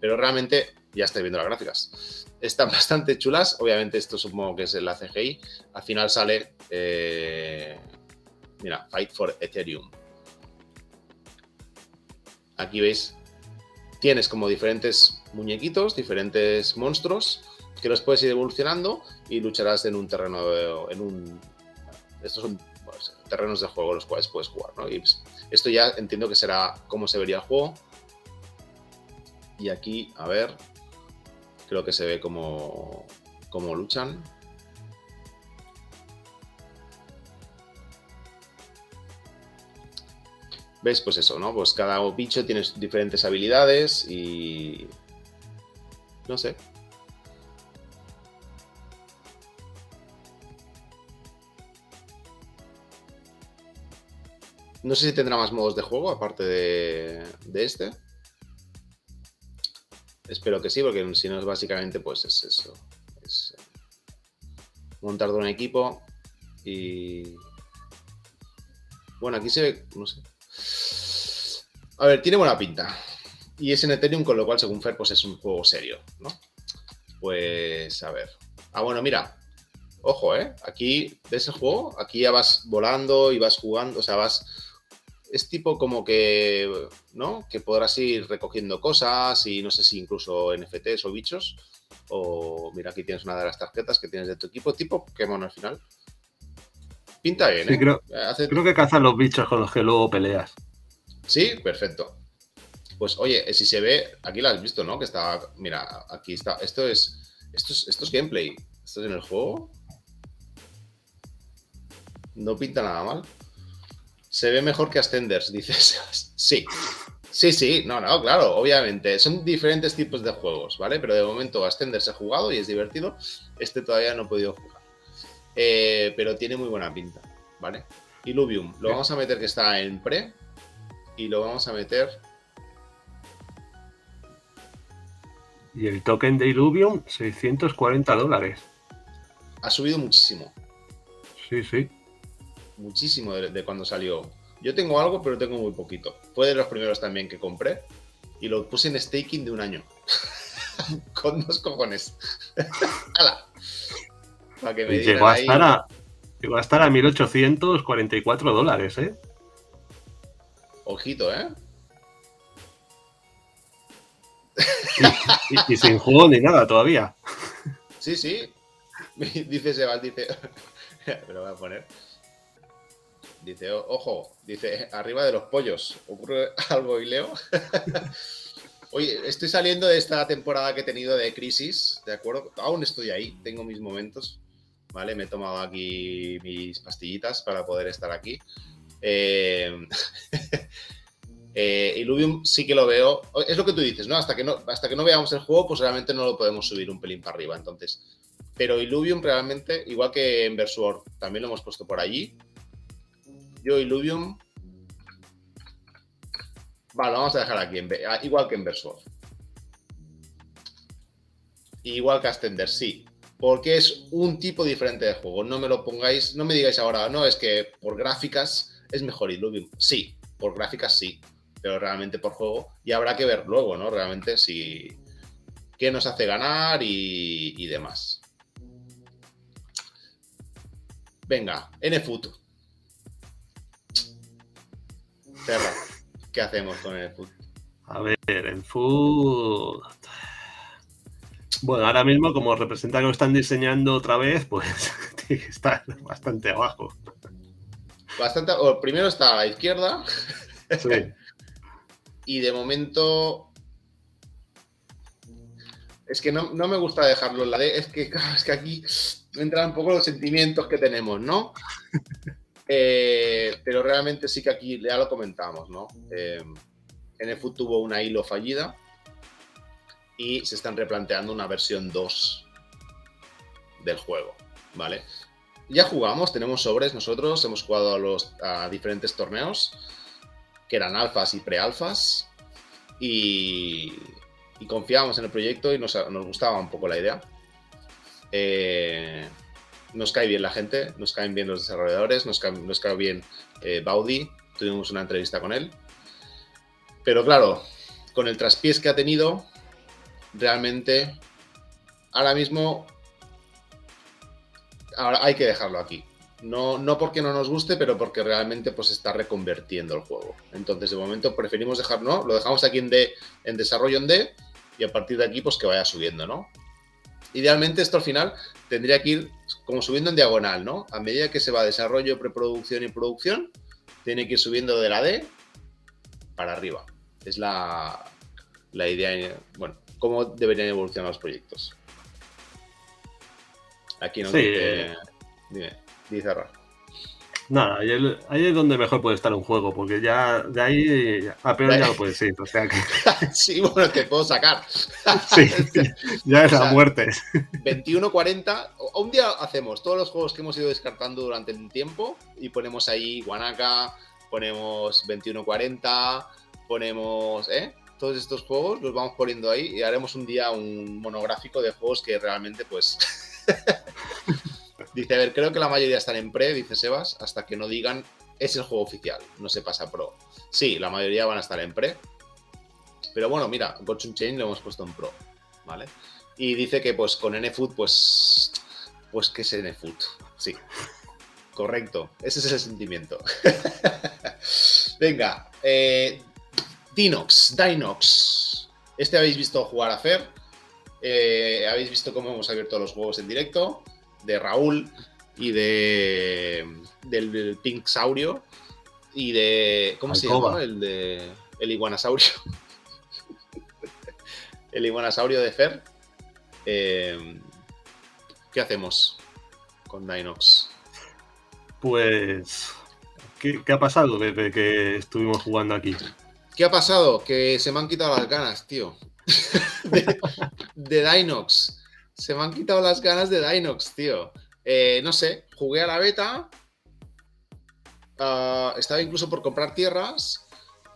Pero realmente, ya estáis viendo las gráficas. Están bastante chulas. Obviamente, esto supongo que es la CGI. Al final sale. eh, mira, Fight for Ethereum. Aquí veis, tienes como diferentes muñequitos, diferentes monstruos que los puedes ir evolucionando y lucharás en un terreno, en un... Estos son terrenos de juego los cuales puedes jugar, ¿no? Y pues, esto ya entiendo que será cómo se vería el juego. Y aquí, a ver, creo que se ve cómo, cómo luchan. ¿Ves? Pues eso, ¿no? Pues cada bicho tiene diferentes habilidades y... No sé. No sé si tendrá más modos de juego aparte de, este. Espero que sí, porque si no es básicamente pues es eso. Es eh, montar de un equipo y... Bueno, aquí se ve, no sé. A ver, tiene buena pinta. Y es en Ethereum, con lo cual, según Fer, pues es un juego serio, ¿no? Pues, a ver. Ah, bueno, mira. Ojo, ¿eh? Aquí, de ese juego, aquí ya vas volando y vas jugando, o sea, vas... Es tipo como que, ¿no? Que podrás ir recogiendo cosas y no sé si incluso NFTs o bichos. O, mira, aquí tienes una de las tarjetas que tienes de tu equipo, tipo Pokémon al final. Pinta bien, Sí, ¿eh? creo, Hace- creo que cazan los bichos con los que luego peleas. Sí, perfecto. Pues oye, eh, si se ve, aquí lo has visto, ¿no? Que está, mira, aquí está. Esto es, esto es, esto es gameplay. Esto es en el juego. No pinta nada mal. Se ve mejor que Ascenders, dices. Sí. Sí, sí, no, no, claro, obviamente. Son diferentes tipos de juegos, ¿vale? Pero de momento Ascenders he jugado y es divertido. Este todavía no he podido jugar. Eh, pero tiene muy buena pinta, ¿vale? Illuvium, lo vamos a meter que está en pre. Y lo vamos a meter. Y el token de Illuvium, 640 dólares. Ha subido muchísimo. Sí, sí. Muchísimo de, cuando salió. Yo tengo algo, pero tengo muy poquito. Fue de los primeros también que compré. Y lo puse en staking de un año. Con dos cojones. ¡Hala! Para que me llegó, a estar a, llegó a estar a 1844 dólares, ¿eh? Ojito, ¿eh? Y, sin juego ni nada todavía. Sí, sí. Dice Sebas, dice. Pero voy a poner. Dice, ojo, dice, arriba de los pollos. ¿Ocurre algo y leo? Oye, estoy saliendo de esta temporada que he tenido de crisis, ¿de acuerdo? Aún estoy ahí, tengo mis momentos, ¿vale? Me he tomado aquí mis pastillitas para poder estar aquí. Eh, eh, sí que lo veo. Es lo que tú dices, ¿no? Hasta que no, hasta que no veamos el juego, pues realmente no lo podemos subir un pelín para arriba. Entonces, pero Illuvium realmente, igual que en Versuor, también lo hemos puesto por allí. Yo Illuvium. Vale, lo vamos a dejar aquí, ah, igual que en Versuor. Igual que Ascender, sí. Porque es un tipo diferente de juego. No me lo pongáis, no me digáis ahora, no, es que por gráficas es mejor Illuvium. Sí, por gráficas sí, pero realmente por juego. Y habrá que ver luego, ¿no? Realmente si qué nos hace ganar y, demás. Venga, NFoot. ¿Qué hacemos con NFoot? A ver, en food. Bueno, ahora mismo, como representa que lo están diseñando otra vez, pues está bastante abajo. Bastante. primero está a la izquierda. Sí. y de momento. Es que no, me gusta dejarlo en la D. Es que, es que aquí entran un poco los sentimientos que tenemos, ¿no? Eh, pero realmente sí que aquí ya lo comentamos, ¿no? Eh, NFUT tuvo una hilo fallida y se están replanteando una versión 2 del juego, ¿vale? Ya jugamos, tenemos sobres nosotros, hemos jugado a, los, a diferentes torneos que eran alfas y prealfas y, y confiábamos en el proyecto y nos, nos gustaba un poco la idea. Eh, nos cae bien la gente, nos caen bien los desarrolladores, nos cae, bien eh, tuvimos una entrevista con él. Pero claro, con el traspiés que ha tenido, realmente ahora mismo ahora hay que dejarlo aquí. No, no porque no nos guste, pero porque realmente pues está reconvertiendo el juego. Entonces, de momento preferimos dejarlo, lo dejamos aquí en, D, en desarrollo en D y a partir de aquí pues que vaya subiendo, ¿no? Idealmente esto al final tendría que ir como subiendo en diagonal, ¿no? A medida que se va desarrollo, preproducción y producción, tiene que ir subiendo de la D para arriba. Es la, la idea, bueno, cómo deberían evolucionar los proyectos. Aquí no sí, dice, eh. dime, dice Nada, ahí, es donde mejor puede estar un juego, porque ya de ahí a peor ya lo puedes ir. O sea que... sí, bueno, te puedo sacar. sí, ya es la muerte. 21-40. Un día hacemos todos los juegos que hemos ido descartando durante el tiempo y ponemos ahí Guanaca, ponemos 21-40, ponemos. ¿eh? Todos estos juegos los vamos poniendo ahí y haremos un día un monográfico de juegos que realmente, pues. Dice, a ver, creo que la mayoría están en pre, dice Sebas, hasta que no digan es el juego oficial, no se pasa pro. Sí, la mayoría van a estar en pre. Pero bueno, mira, Gotchun Chain lo hemos puesto en pro, ¿vale? Y dice que pues con NFoot, pues. Pues que es NFoot. Sí. Correcto. Ese es el sentimiento. Venga. Eh, Dinox, Dinox. Este habéis visto jugar a Fer. Eh, habéis visto cómo hemos abierto los juegos en directo de Raúl y de del, Pink Saurio y de ¿cómo se llama? El de el iguanasaurio. el iguanasaurio de Fer. Eh, ¿Qué hacemos con Dinox? Pues, ¿qué, ha pasado desde que estuvimos jugando aquí? ¿Qué ha pasado? Que se me han quitado las ganas, tío. de, de Dinox. Se me han quitado las ganas de Dinox, tío. Eh, no sé, jugué a la beta. Ah, estaba incluso por comprar tierras.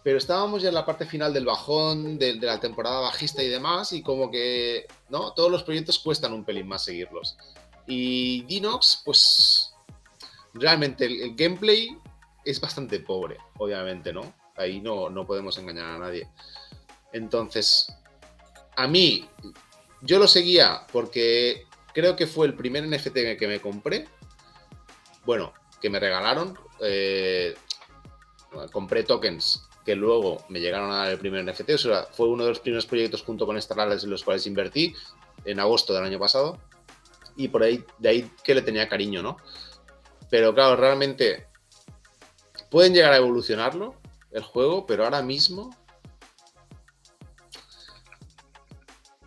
Pero estábamos ya en la parte final del bajón, de, la temporada bajista y demás. Y como que, ¿no? Todos los proyectos cuestan un pelín más seguirlos. Y Dinox, pues. Realmente el, gameplay es bastante pobre, obviamente, ¿no? Ahí no, no podemos engañar a nadie. Entonces, a mí, yo lo seguía porque creo que fue el primer NFT que me compré. Bueno, que me regalaron. Eh, compré tokens que luego me llegaron a dar el primer NFT. O sea, fue uno de los primeros proyectos junto con Starlales en los cuales invertí en agosto del año pasado. Y por ahí, de ahí que le tenía cariño, ¿no? Pero claro, realmente pueden llegar a evolucionarlo el juego, pero ahora mismo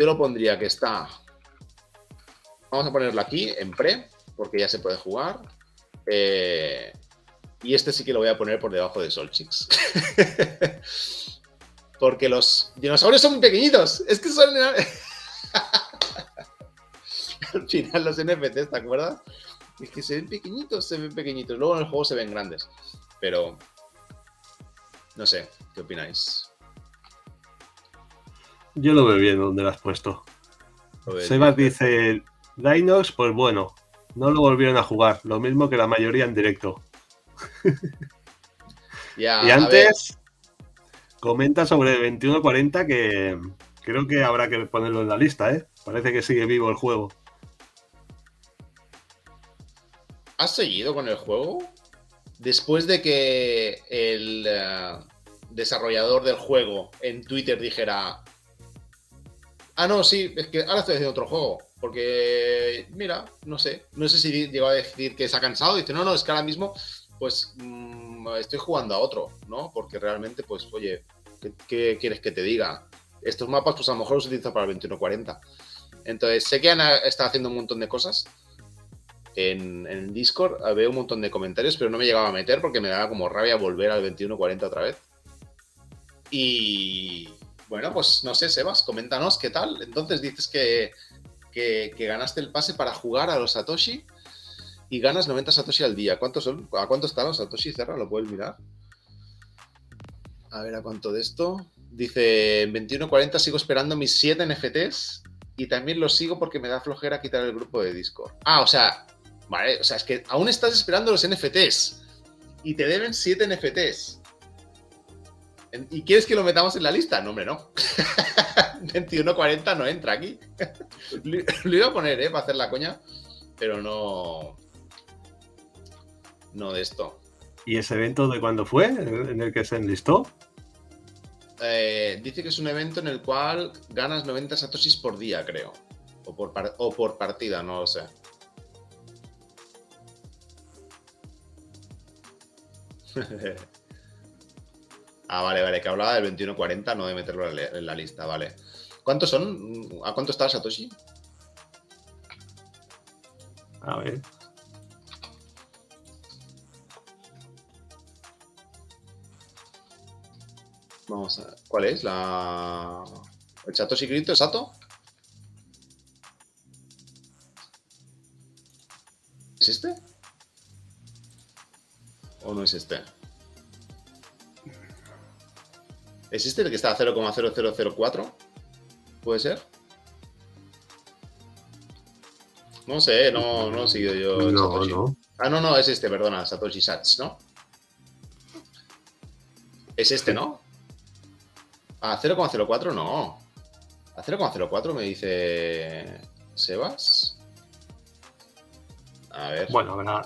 yo lo pondría que está Vamos a ponerlo aquí en pre, porque ya se puede jugar. Eh, y este sí que lo voy a poner por debajo de Solchix. porque los dinosaurios son muy pequeñitos. Es que son... Al final los NFTs, ¿te acuerdas? Es que se ven pequeñitos, se ven pequeñitos. Luego en el juego se ven grandes. Pero... No sé, ¿qué opináis? Yo lo veo bien donde lo has puesto. Sebas dice, Dinox, pues bueno, no lo volvieron a jugar, lo mismo que la mayoría en directo. y antes, comenta sobre 2140 que creo que habrá que ponerlo en la lista, ¿eh? Parece que sigue vivo el juego. ¿Has seguido con el juego? Después de que el eh, desarrollador del juego en Twitter dijera, ah, no, sí, es que ahora estoy haciendo otro juego. Porque, mira, no sé, no sé si llegó a decir que se ha cansado. Dice, no, no, es que ahora mismo, pues mm, estoy jugando a otro, ¿no? Porque realmente, pues, oye, ¿qué, quieres que te diga? Estos mapas, pues a lo mejor los utilizo para el 2140. Entonces, sé que Ana está haciendo un montón de cosas. En, en, Discord veo un montón de comentarios, pero no me llegaba a meter porque me daba como rabia volver al 2140 otra vez. Y bueno, pues no sé, Sebas, coméntanos qué tal. Entonces dices que que, ganaste el pase para jugar a los Satoshi y ganas 90 Satoshi al día. ¿Cuántos son? ¿A cuánto están los Satoshi? Cerra, lo puedes mirar. A ver a cuánto de esto. Dice, en 21.40 sigo esperando mis 7 NFTs y también los sigo porque me da flojera quitar el grupo de Discord. Ah, o sea, vale, o sea, es que aún estás esperando los NFTs y te deben 7 NFTs. ¿Y quieres que lo metamos en la lista? No, hombre, no. 21.40 no entra aquí. lo iba a poner, ¿eh? Para hacer la coña, pero no. No de esto. ¿Y ese evento de cuándo fue? ¿En el que se enlistó? Eh, dice que es un evento en el cual ganas 90 satoshis por día, creo. O por, o por partida, no lo sé. ah, vale, vale, que hablaba del 2140, no de meterlo en la lista, vale. ¿Cuántos son? ¿A cuánto está Satoshi? A ver. Vamos a ver. ¿Cuál es? La. ¿El Satoshi Crito? ¿Sato? ¿Es este? ¿O no es este? ¿Es este el que está a 0,0004? ¿Puede ser? No sé, no, no he seguido yo. No, no. Ah, no, no, es este, perdona, Satoshi Sats, ¿no? Es este, ¿no? A 0,04 no. A 0,04 me dice Sebas. A ver. Bueno, nada.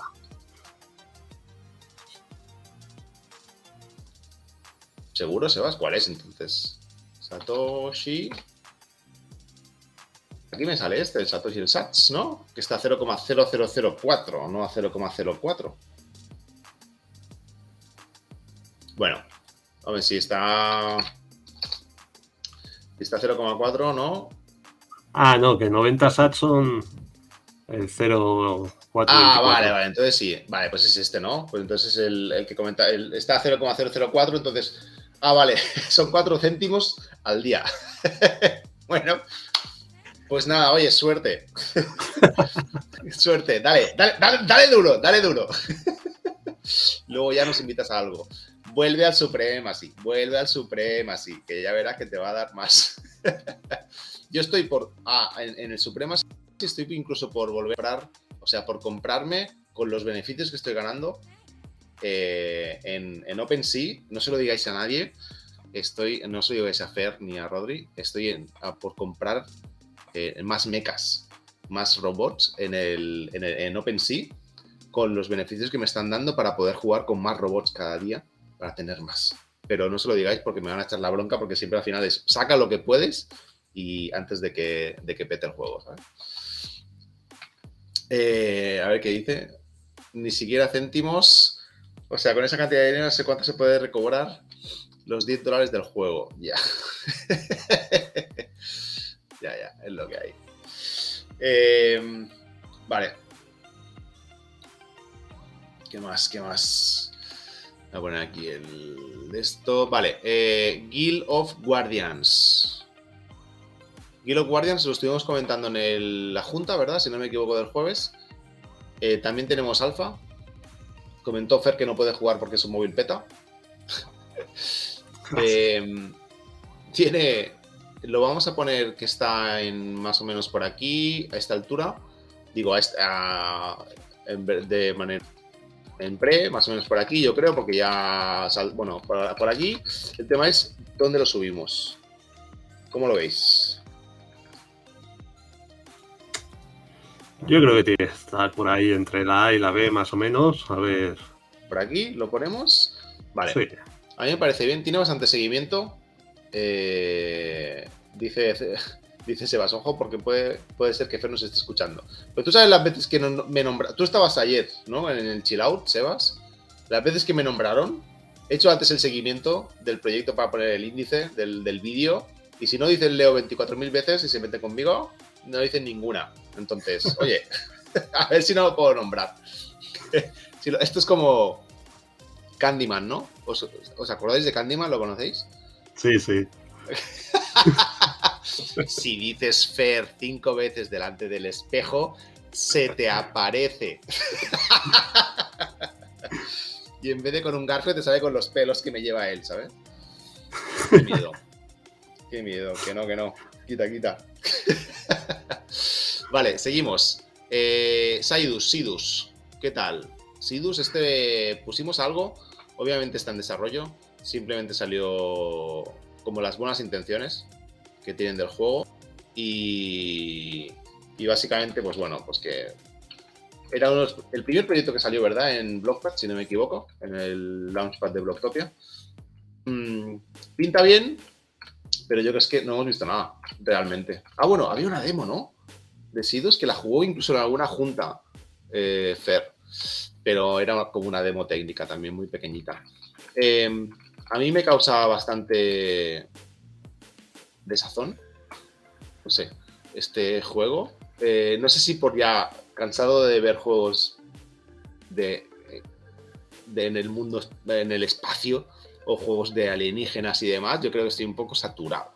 ¿Seguro, Sebas? ¿Cuál es entonces? Satoshi. Aquí me sale este, el Satoshi el Sats, ¿no? Que está a 0,0004, no a 0,04. Bueno, a ver si está. Si está 0,4, ¿no? Ah, no, que 90 Sats son. El 0, Ah, vale, vale, entonces sí. Vale, pues es este, ¿no? Pues entonces es el, que comenta, el, está a 0,004, entonces... Ah, vale, son 4 céntimos al día. bueno, pues nada, oye, suerte. suerte, dale, dale, dale, dale duro, dale duro. Luego ya nos invitas a algo. Vuelve al Supremacy, vuelve al Supremacy, que ya verás que te va a dar más. Yo estoy por. Ah, en, el Supremacy estoy incluso por volver a comprar, o sea, por comprarme con los beneficios que estoy ganando eh, en, en OpenSea. No se lo digáis a nadie. Estoy, no se lo digáis a Fer ni a Rodri. Estoy por comprar eh, más mechas, más robots en, el, en, en OpenSea con los beneficios que me están dando para poder jugar con más robots cada día para tener más. Pero no se lo digáis porque me van a echar la bronca porque siempre al final es saca lo que puedes y antes de que, de que pete el juego, eh, a ver qué dice. Ni siquiera céntimos. O sea, con esa cantidad de dinero no sé cuánto se puede recobrar los 10 dólares del juego. Ya. ya, ya, es lo que hay. Eh, vale. ¿Qué más? ¿Qué más? Voy a poner aquí el de esto. Vale, eh, Guild of Guardians. Guild of Guardians lo estuvimos comentando en la junta, ¿verdad? Si no me equivoco, del jueves. Eh, también tenemos Alpha. Comentó Fer que no puede jugar porque su móvil peta. Eh, tiene. Lo vamos a poner que está en más o menos por aquí, a esta altura. Digo, a esta, de manera en pre, más o menos por aquí, yo creo, porque ya, bueno, por, aquí. El tema es dónde lo subimos. ¿Cómo lo veis? Yo creo que tiene que estar por ahí entre la A y la B, más o menos. A ver. Por aquí lo ponemos. Vale. A mí me parece bien. Tiene bastante seguimiento. Eh, dice dice Sebas, ojo, porque puede, puede ser que Fer nos esté escuchando. Pero tú sabes las veces que me nombraron. Tú estabas ayer, ¿no? En el chill out, Sebas. Las veces que me nombraron, he hecho antes el seguimiento del proyecto para poner el índice del, vídeo. Y si no dicen Leo 24.000 veces y se mete conmigo, no dicen ninguna. Entonces, oye, a ver si no lo puedo nombrar. Esto es como Candyman, ¿no? ¿Os, ¿Os acordáis de Candyman? ¿Lo conocéis? Sí, sí. si dices Fer cinco veces delante del espejo, se te aparece. y en vez de con un garfio, te sale con los pelos que me lleva él, ¿sabes? Qué miedo. Qué miedo. Que no, que no. Quita, quita. vale, seguimos. Eh, Saidus, Sidus. ¿Qué tal? Sidus, este pusimos algo. Obviamente está en desarrollo. Simplemente salió como las buenas intenciones que tienen del juego. Y, básicamente, pues bueno, pues que era el primer proyecto que salió, ¿verdad? En Blockpad, si no me equivoco, en el Launchpad de Blocktopia. Mm, pinta bien, pero yo creo que no hemos visto nada, realmente. Ah, bueno, había una demo, ¿no? De Sidus que la jugó incluso en alguna junta, eh, Fer, pero era como una demo técnica también muy pequeñita. Eh, a mí me causaba bastante de sazón. No sé, este juego. Eh, no sé si por ya cansado de ver juegos de, en el mundo, en el espacio, o juegos de alienígenas y demás, yo creo que estoy un poco saturado.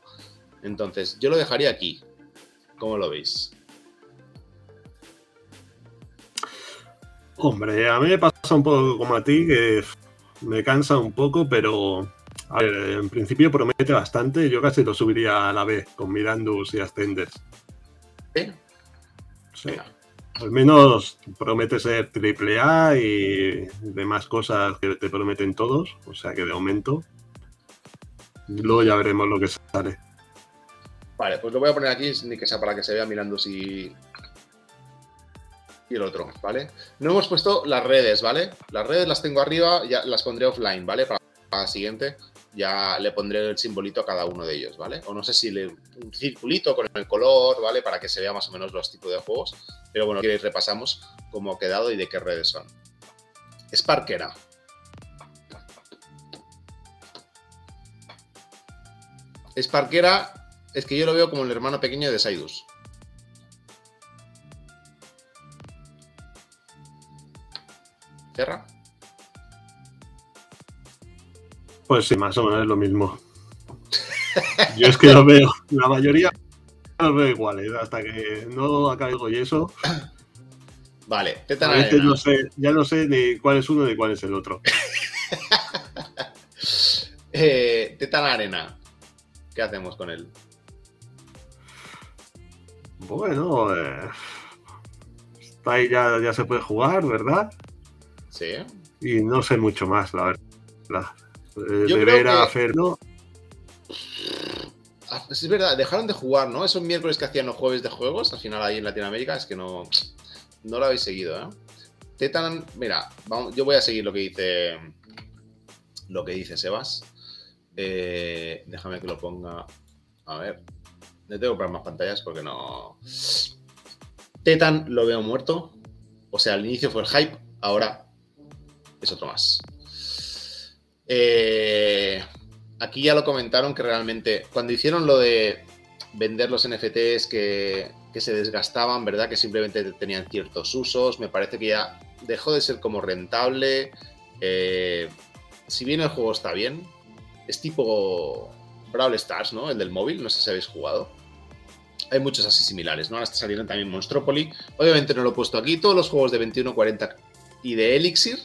Entonces, yo lo dejaría aquí. ¿Cómo lo veis? Hombre, a mí me pasa un poco como a ti, que me cansa un poco, pero a ver, en principio promete bastante. Yo casi lo subiría a la B con Mirandus y Ascenders. ¿Sí? Sí. Al menos promete ser triple A y demás cosas que te prometen todos. O sea que de aumento. Luego ya veremos lo que sale. Vale, pues lo voy a poner aquí, ni que sea para que se vea Mirandus y, y el otro, ¿vale? No hemos puesto las redes, ¿vale? Las redes las tengo arriba, ya las pondré offline, ¿vale? Para la siguiente ya le pondré el simbolito a cada uno de ellos, ¿vale? O no sé si le, un circulito con el color, ¿vale? Para que se vea más o menos los tipos de juegos. Pero bueno, queréis repasamos cómo ha quedado y de qué redes son. Sparkera. Sparkera es que yo lo veo como el hermano pequeño de Saidus. ¿Terra? Pues sí, más o menos es lo mismo. Yo es que lo veo, la mayoría los veo iguales, hasta que no acabe y eso. Vale, Tetan Arena. No sé, ya no sé ni cuál es uno ni cuál es el otro. eh, Tetan Arena. ¿Qué hacemos con él? Bueno, eh, está ahí ya, ya se puede jugar, ¿verdad? Sí. Y no sé mucho más, la verdad. Eh, de ver a Fer, ¿no? Ah, es verdad, dejaron de jugar, ¿no? Esos miércoles que hacían los jueves de juegos, al final ahí en Latinoamérica, es que no, no lo habéis seguido, ¿eh? Tetan, mira, yo voy a seguir lo que dice lo que dice Sebas. Eh, déjame que lo ponga. A ver. Le tengo que poner más pantallas porque no. Tetan lo veo muerto. O sea, al inicio fue el hype, ahora es otro más. Eh, aquí ya lo comentaron que realmente cuando hicieron lo de vender los NFTs que, se desgastaban, ¿verdad? Que simplemente tenían ciertos usos, me parece que ya dejó de ser como rentable. Eh, si bien el juego está bien, es tipo Brawl Stars, ¿no? El del móvil, no sé si habéis jugado. Hay muchos así similares, ¿no? Ahora está saliendo también Monstropoly. Obviamente no lo he puesto aquí. Todos los juegos de 21.40 y de Elixir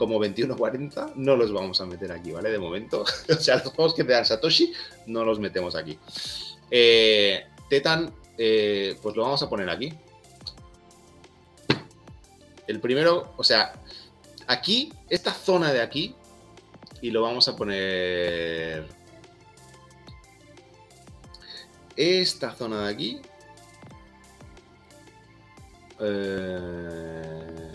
como 2140 no los vamos a meter aquí, ¿vale? De momento. o sea, los juegos que te Satoshi no los metemos aquí. Eh, Tetan, eh, pues lo vamos a poner aquí. El primero, o sea, aquí, esta zona de aquí, y lo vamos a poner... Esta zona de aquí. Eh,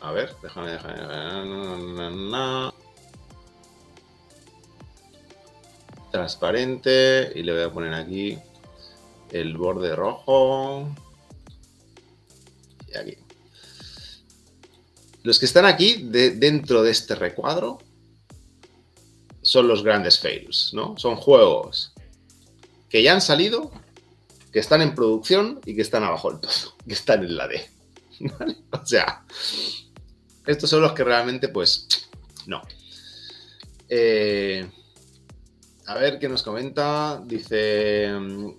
a ver, déjame, déjame. Transparente. Y le voy a poner aquí el borde rojo. Y aquí. Los que están aquí, dentro de este recuadro, son los grandes fails, ¿no? Son juegos que ya han salido, que están en producción y que están abajo del todo, que están en la D. O sea, estos son los que realmente, pues, no. Eh, a ver qué nos comenta. Dice,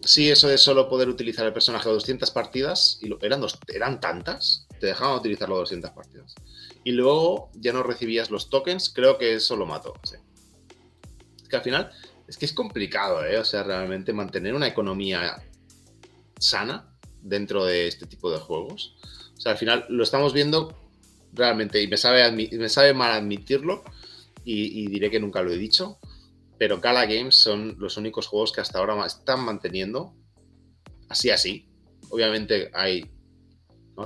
sí, eso de solo poder utilizar el personaje 200 partidas, y eran, dos, eran tantas, te dejaban utilizarlo 200 partidas. Y luego ya no recibías los tokens, creo que eso lo mató. Es que al final, es que es complicado, ¿eh? O sea, realmente mantener una economía sana dentro de este tipo de juegos. O sea, al final lo estamos viendo realmente, y me sabe, me sabe mal admitirlo, y, diré que nunca lo he dicho, pero Gala Games son los únicos juegos que hasta ahora están manteniendo así así. Obviamente hay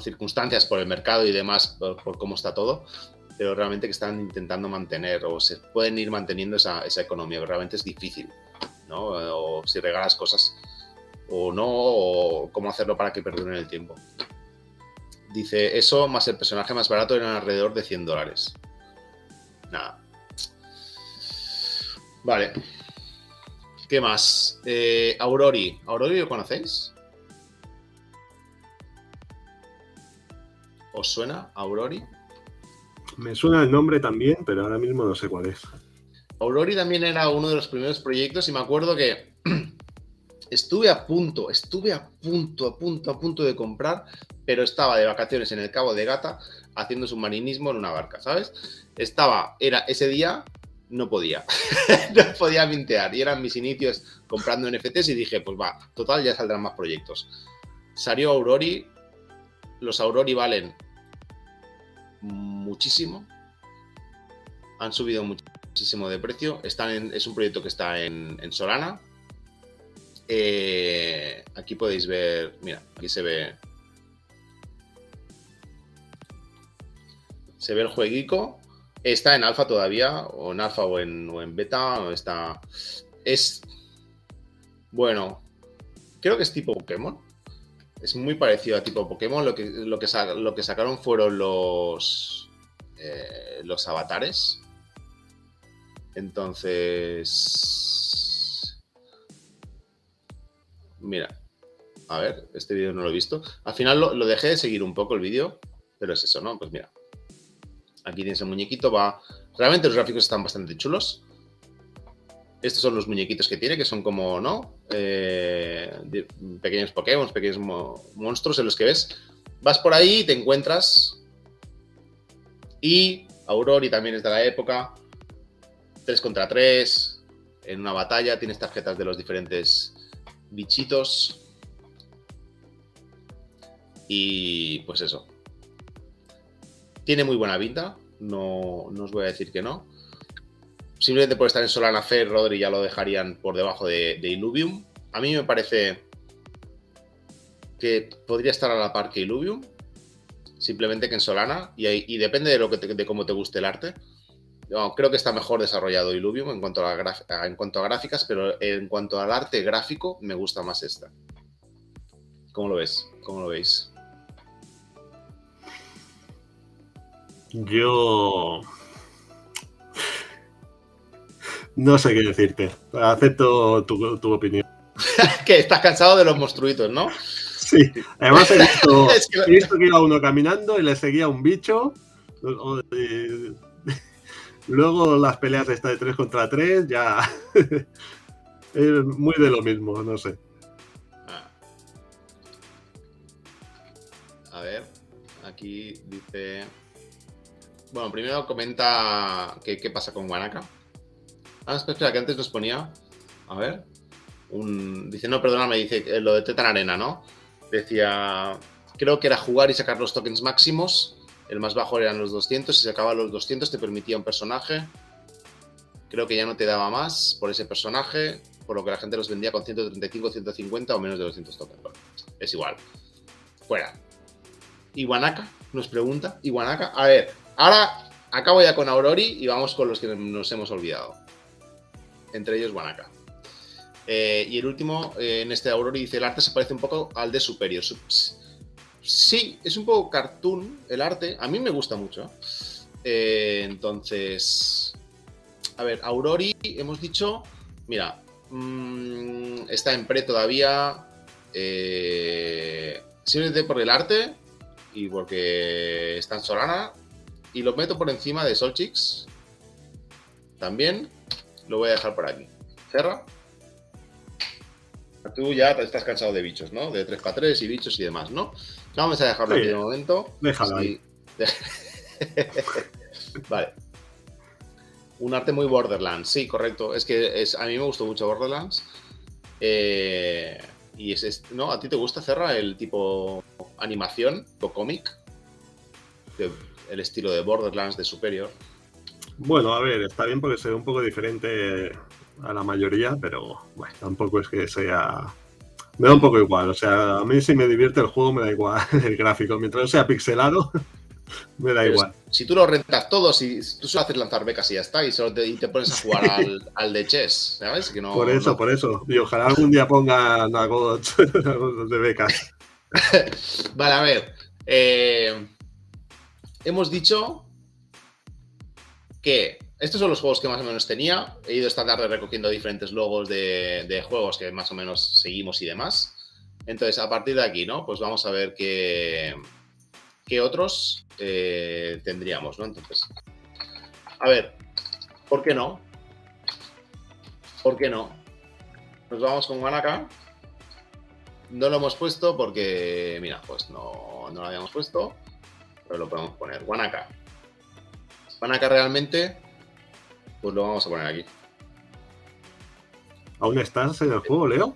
circunstancias por el mercado y demás, por, cómo está todo, pero realmente que están intentando mantener o se pueden ir manteniendo esa, economía, pero realmente es difícil, ¿no? O si regalas cosas o no, o cómo hacerlo para que perduren el tiempo. Dice, eso más el personaje más barato eran alrededor de 100 dólares. Nada. Vale. ¿Qué más? Eh, Aurori. ¿Aurori lo conocéis? ¿Os suena Aurori? Me suena el nombre también, pero ahora mismo no sé cuál es. Aurori también era uno de los primeros proyectos y me acuerdo que estuve a punto, estuve a punto, a punto, a punto de comprar, pero estaba de vacaciones en el Cabo de Gata haciendo submarinismo en una barca, ¿sabes? Estaba, era ese día, no podía, no podía mintear y eran mis inicios comprando NFTs y dije, pues va, total, ya saldrán más proyectos. Salió Aurori, los Aurori valen muchísimo, han subido muchísimo de precio, están es un proyecto que está en, en Solana, eh, aquí podéis ver, mira, aquí se ve. Se ve el jueguico. Está en alfa todavía, o en alfa o en, beta, está. Es. Bueno, creo que es tipo Pokémon. Es muy parecido a tipo Pokémon. Lo que, lo que, lo que sacaron fueron los. Eh, los avatares. Entonces Mira, a ver, este vídeo no lo he visto. Al final lo, dejé de seguir un poco el vídeo, pero es eso, ¿no? Pues mira. Aquí tienes el muñequito, va. Realmente los gráficos están bastante chulos. Estos son los muñequitos que tiene, que son como, ¿no? Eh, pequeños Pokémon, pequeños monstruos en los que ves. Vas por ahí y te encuentras. Y Aurori también es de la época. 3 contra 3. En una batalla tienes tarjetas de los diferentes bichitos. Y pues eso. Tiene muy buena pinta. No, no os voy a decir que no. Simplemente por estar en Solana Fair, Rodri ya lo dejarían por debajo de, de Illuvium. A mí me parece que podría estar a la par que Illuvium. Simplemente que en Solana. Y, depende de, lo que de cómo te guste el arte. Creo que está mejor desarrollado Illuvium en cuanto, a en cuanto a gráficas, pero en cuanto al arte gráfico, me gusta más esta. ¿Cómo lo ves? ¿Cómo lo veis? Yo no sé qué decirte. Acepto tu, opinión. que estás cansado de los monstruitos, ¿no? Sí. Además he visto, he visto, que iba uno caminando y le seguía un bicho. Luego las peleas esta de 3 contra 3 ya es muy de lo mismo, no sé. Ah. A ver, aquí dice bueno, primero comenta qué, pasa con Wanaka. Ah, espera, que antes nos ponía. A ver. Un, dice, no, perdóname, dice eh, lo de Tetan Arena, ¿no? Decía, creo que era jugar y sacar los tokens máximos. El más bajo eran los 200. Si se acababan los 200, te permitía un personaje. Creo que ya no te daba más por ese personaje, por lo que la gente los vendía con 135, 150 o menos de 200 tokens. es igual. Fuera. Iwanaka nos pregunta. Iwanaka. A ver, Ahora acabo ya con Aurori y vamos con los que nos hemos olvidado. Entre ellos Wanaka. Eh, y el último, eh, en este Aurori, dice: el arte se parece un poco al de Superior. Sí, es un poco cartoon el arte. A mí me gusta mucho. Eh, entonces, a ver, Aurori, hemos dicho, mira, mm, está en pre todavía. simplemente por el arte y porque está en Solana, y lo meto por encima de Solchix. También lo voy a dejar por aquí. Cerra. Tú ya estás cansado de bichos, ¿no? De 3x3 y bichos y demás, ¿no? Vamos a dejarlo aquí de momento. Déjalo ahí. vale. Un arte muy Borderlands, sí, correcto. Es que es, a mí me gustó mucho Borderlands. Eh, y es, ¿no? ¿A ti te gusta, Cerra, el tipo animación o cómic? el estilo de Borderlands de Superior. Bueno, a ver, está bien porque se ve un poco diferente a la mayoría, pero bueno, tampoco es que sea. Me da un poco igual, o sea, a mí si me divierte el juego me da igual el gráfico, mientras no sea pixelado, me da igual. Si tú lo rentas todo, si tú solo haces lanzar becas y ya está, y, solo te, pones a jugar al, de chess, ¿sabes? Que no, por eso, por eso. Y ojalá algún día pongan a de becas. vale, a ver. Eh, hemos dicho que estos son los juegos que más o menos tenía. He ido esta tarde recogiendo diferentes logos de, juegos que más o menos seguimos y demás. Entonces, a partir de aquí, ¿no? Pues vamos a ver qué, qué otros eh, tendríamos, ¿no? Entonces, a ver, ¿por qué no? ¿Por qué no? Nos vamos con Wanaka. No lo hemos puesto porque, mira, pues no, no lo habíamos puesto pero lo podemos poner. Wanaka. Wanaka realmente, pues lo vamos a poner aquí. ¿Aún estás en el juego, Leo?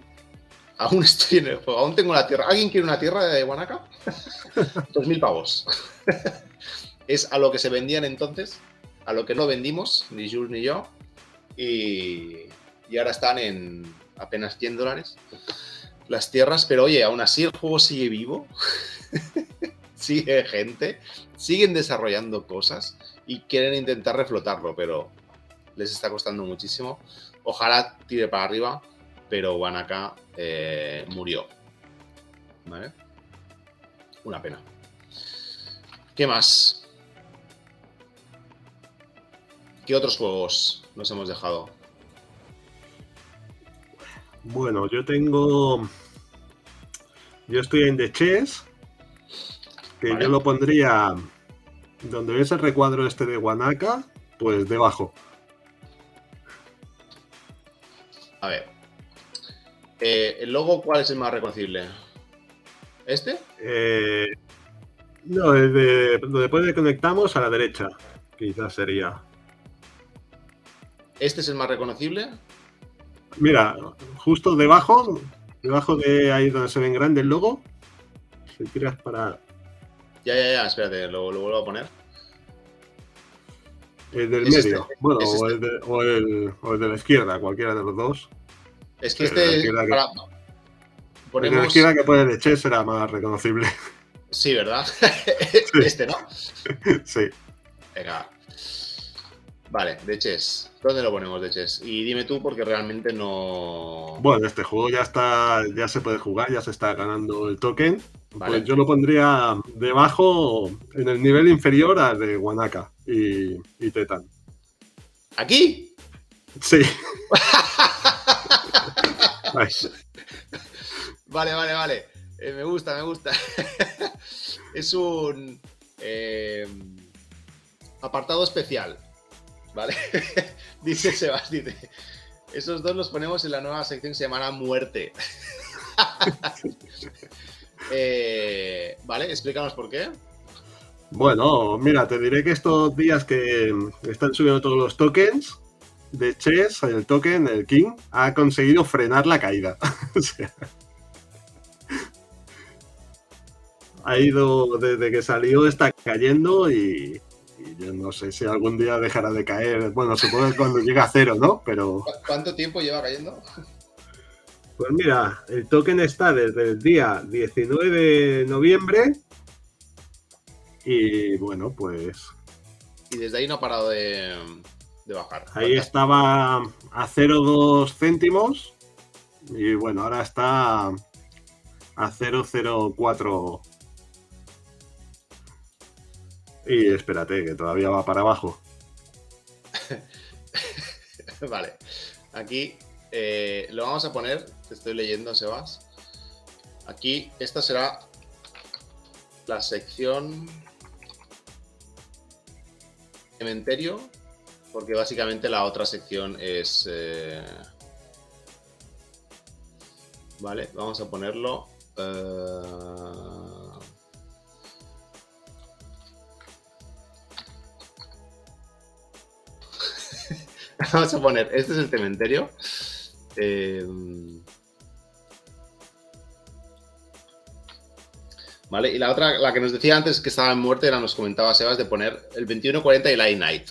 Aún estoy en el juego, aún tengo la tierra. ¿Alguien quiere una tierra de? Dos mil pavos. es a lo que se vendían entonces, a lo que no vendimos, ni Jules ni yo. Y, y ahora están en apenas 100 dólares las tierras, pero oye, aún así el juego sigue vivo. sigue gente, siguen desarrollando cosas y quieren intentar reflotarlo, pero les está costando muchísimo. Ojalá tire para arriba, pero Wanaka eh, murió. ¿Vale? Una pena. ¿Qué más? ¿Qué otros juegos nos hemos dejado? Bueno, yo tengo. Yo estoy en The Chess que yo lo pondría donde ves el recuadro este de Wanaka, pues debajo. A ver. Eh, ¿El logo cuál es el más reconocible? ¿Este? Eh, no, el de donde después conectamos a la derecha, quizás sería. ¿Este es el más reconocible? Mira, justo debajo, debajo de ahí donde se ve en grande el logo, si tiras para... Ya, ya, ya, espérate, lo, vuelvo a poner. El del medio, este, bueno, o, el de, o, el, o, el de, la izquierda, cualquiera de los dos. Es que este... El de la izquierda que pone de Chess será más reconocible. Sí, ¿verdad? Este, ¿no? sí. Venga. Vale, de Chess. ¿Dónde lo ponemos de Chess? Y dime tú porque realmente no... Bueno, este juego ya está, ya se puede jugar, ya se está ganando el token. Pues yo lo pondría debajo, en el nivel inferior al de Wanaka y, y Tetan. ¿Aquí? Sí. vale, vale, vale. Eh, me gusta, me gusta. es un eh, apartado especial. ¿Vale? dice Sebas, dice. Esos dos los ponemos en la nueva sección que se llamará Muerte. Eh, vale, explícanos por qué. Bueno, mira, te diré que estos días que están subiendo todos los tokens de Chess, el token, el King, ha conseguido frenar la caída. o sea, ha ido desde que salió, está cayendo y, yo no sé si algún día dejará de caer. Bueno, supongo que cuando llega a cero, ¿no? Pero. ¿Cuánto tiempo lleva cayendo? Pues mira, el token está desde el día 19 de noviembre. Y bueno, pues. Y desde ahí no ha parado de, bajar. Ahí estaba a 0,2 céntimos. Y bueno, ahora está a 0,04 y espérate, que todavía va para abajo. vale. Aquí eh, lo vamos a poner. Te estoy leyendo, Sebas. Aquí, esta será la sección cementerio, porque básicamente la otra sección es... Eh, vale, vamos a ponerlo... Eh, Vamos a poner, este es el cementerio. Eh, vale, y la otra, la que nos decía antes que estaba en muerte, era, nos comentaba Sebas, de poner el 2140 y el iNight.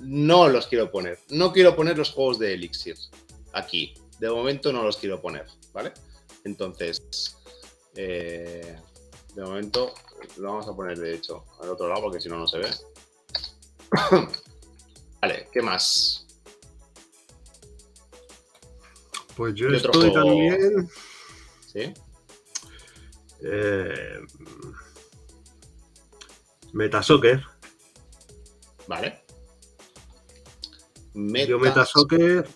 No los quiero poner. No quiero poner los juegos de Elixir aquí. De momento no los quiero poner, ¿vale? Entonces, eh, de momento lo vamos a poner, de hecho, al otro lado, porque si no, no se ve. Vale, ¿qué más? Pues yo estoy también. ¿Sí? Eh, Metasoccer. Vale. Yo Metasoccer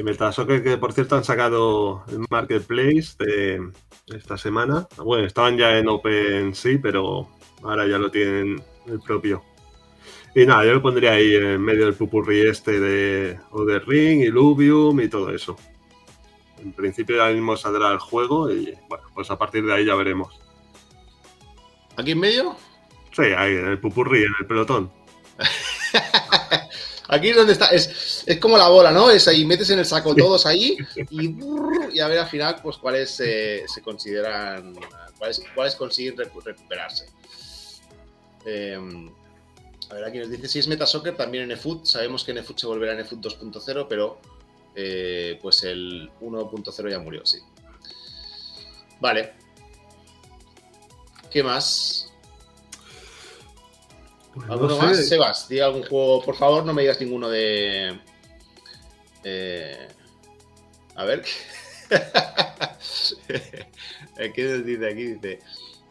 Y Metasoccer, que por cierto han sacado el marketplace de esta semana. Bueno, estaban ya en OpenSea, pero ahora ya lo tienen el propio. Y nada, yo lo pondría ahí en medio del pupurri este de Other Ring, Illuvium y todo eso. En principio ya mismo saldrá el juego y bueno, pues a partir de ahí ya veremos. ¿Aquí en medio? Sí, ahí en el pupurri, en el pelotón. Aquí es donde está, es, como la bola, ¿no? Es ahí, metes en el saco todos ahí y, a ver al final, pues cuáles se consideran, cuáles, cuáles consiguen recuperarse. Em, a ver, aquí nos dice si es Metasoccer, también en eFoot. Sabemos que en eFoot se volverá en eFoot 2.0, pero eh, pues el 1.0 ya murió, sí. Vale. ¿Qué más? Pues ¿Alguno más? Sebas, di algún juego. Por favor, no me digas ninguno de. Eh, a ver. ¿Qué nos dice aquí? Dice: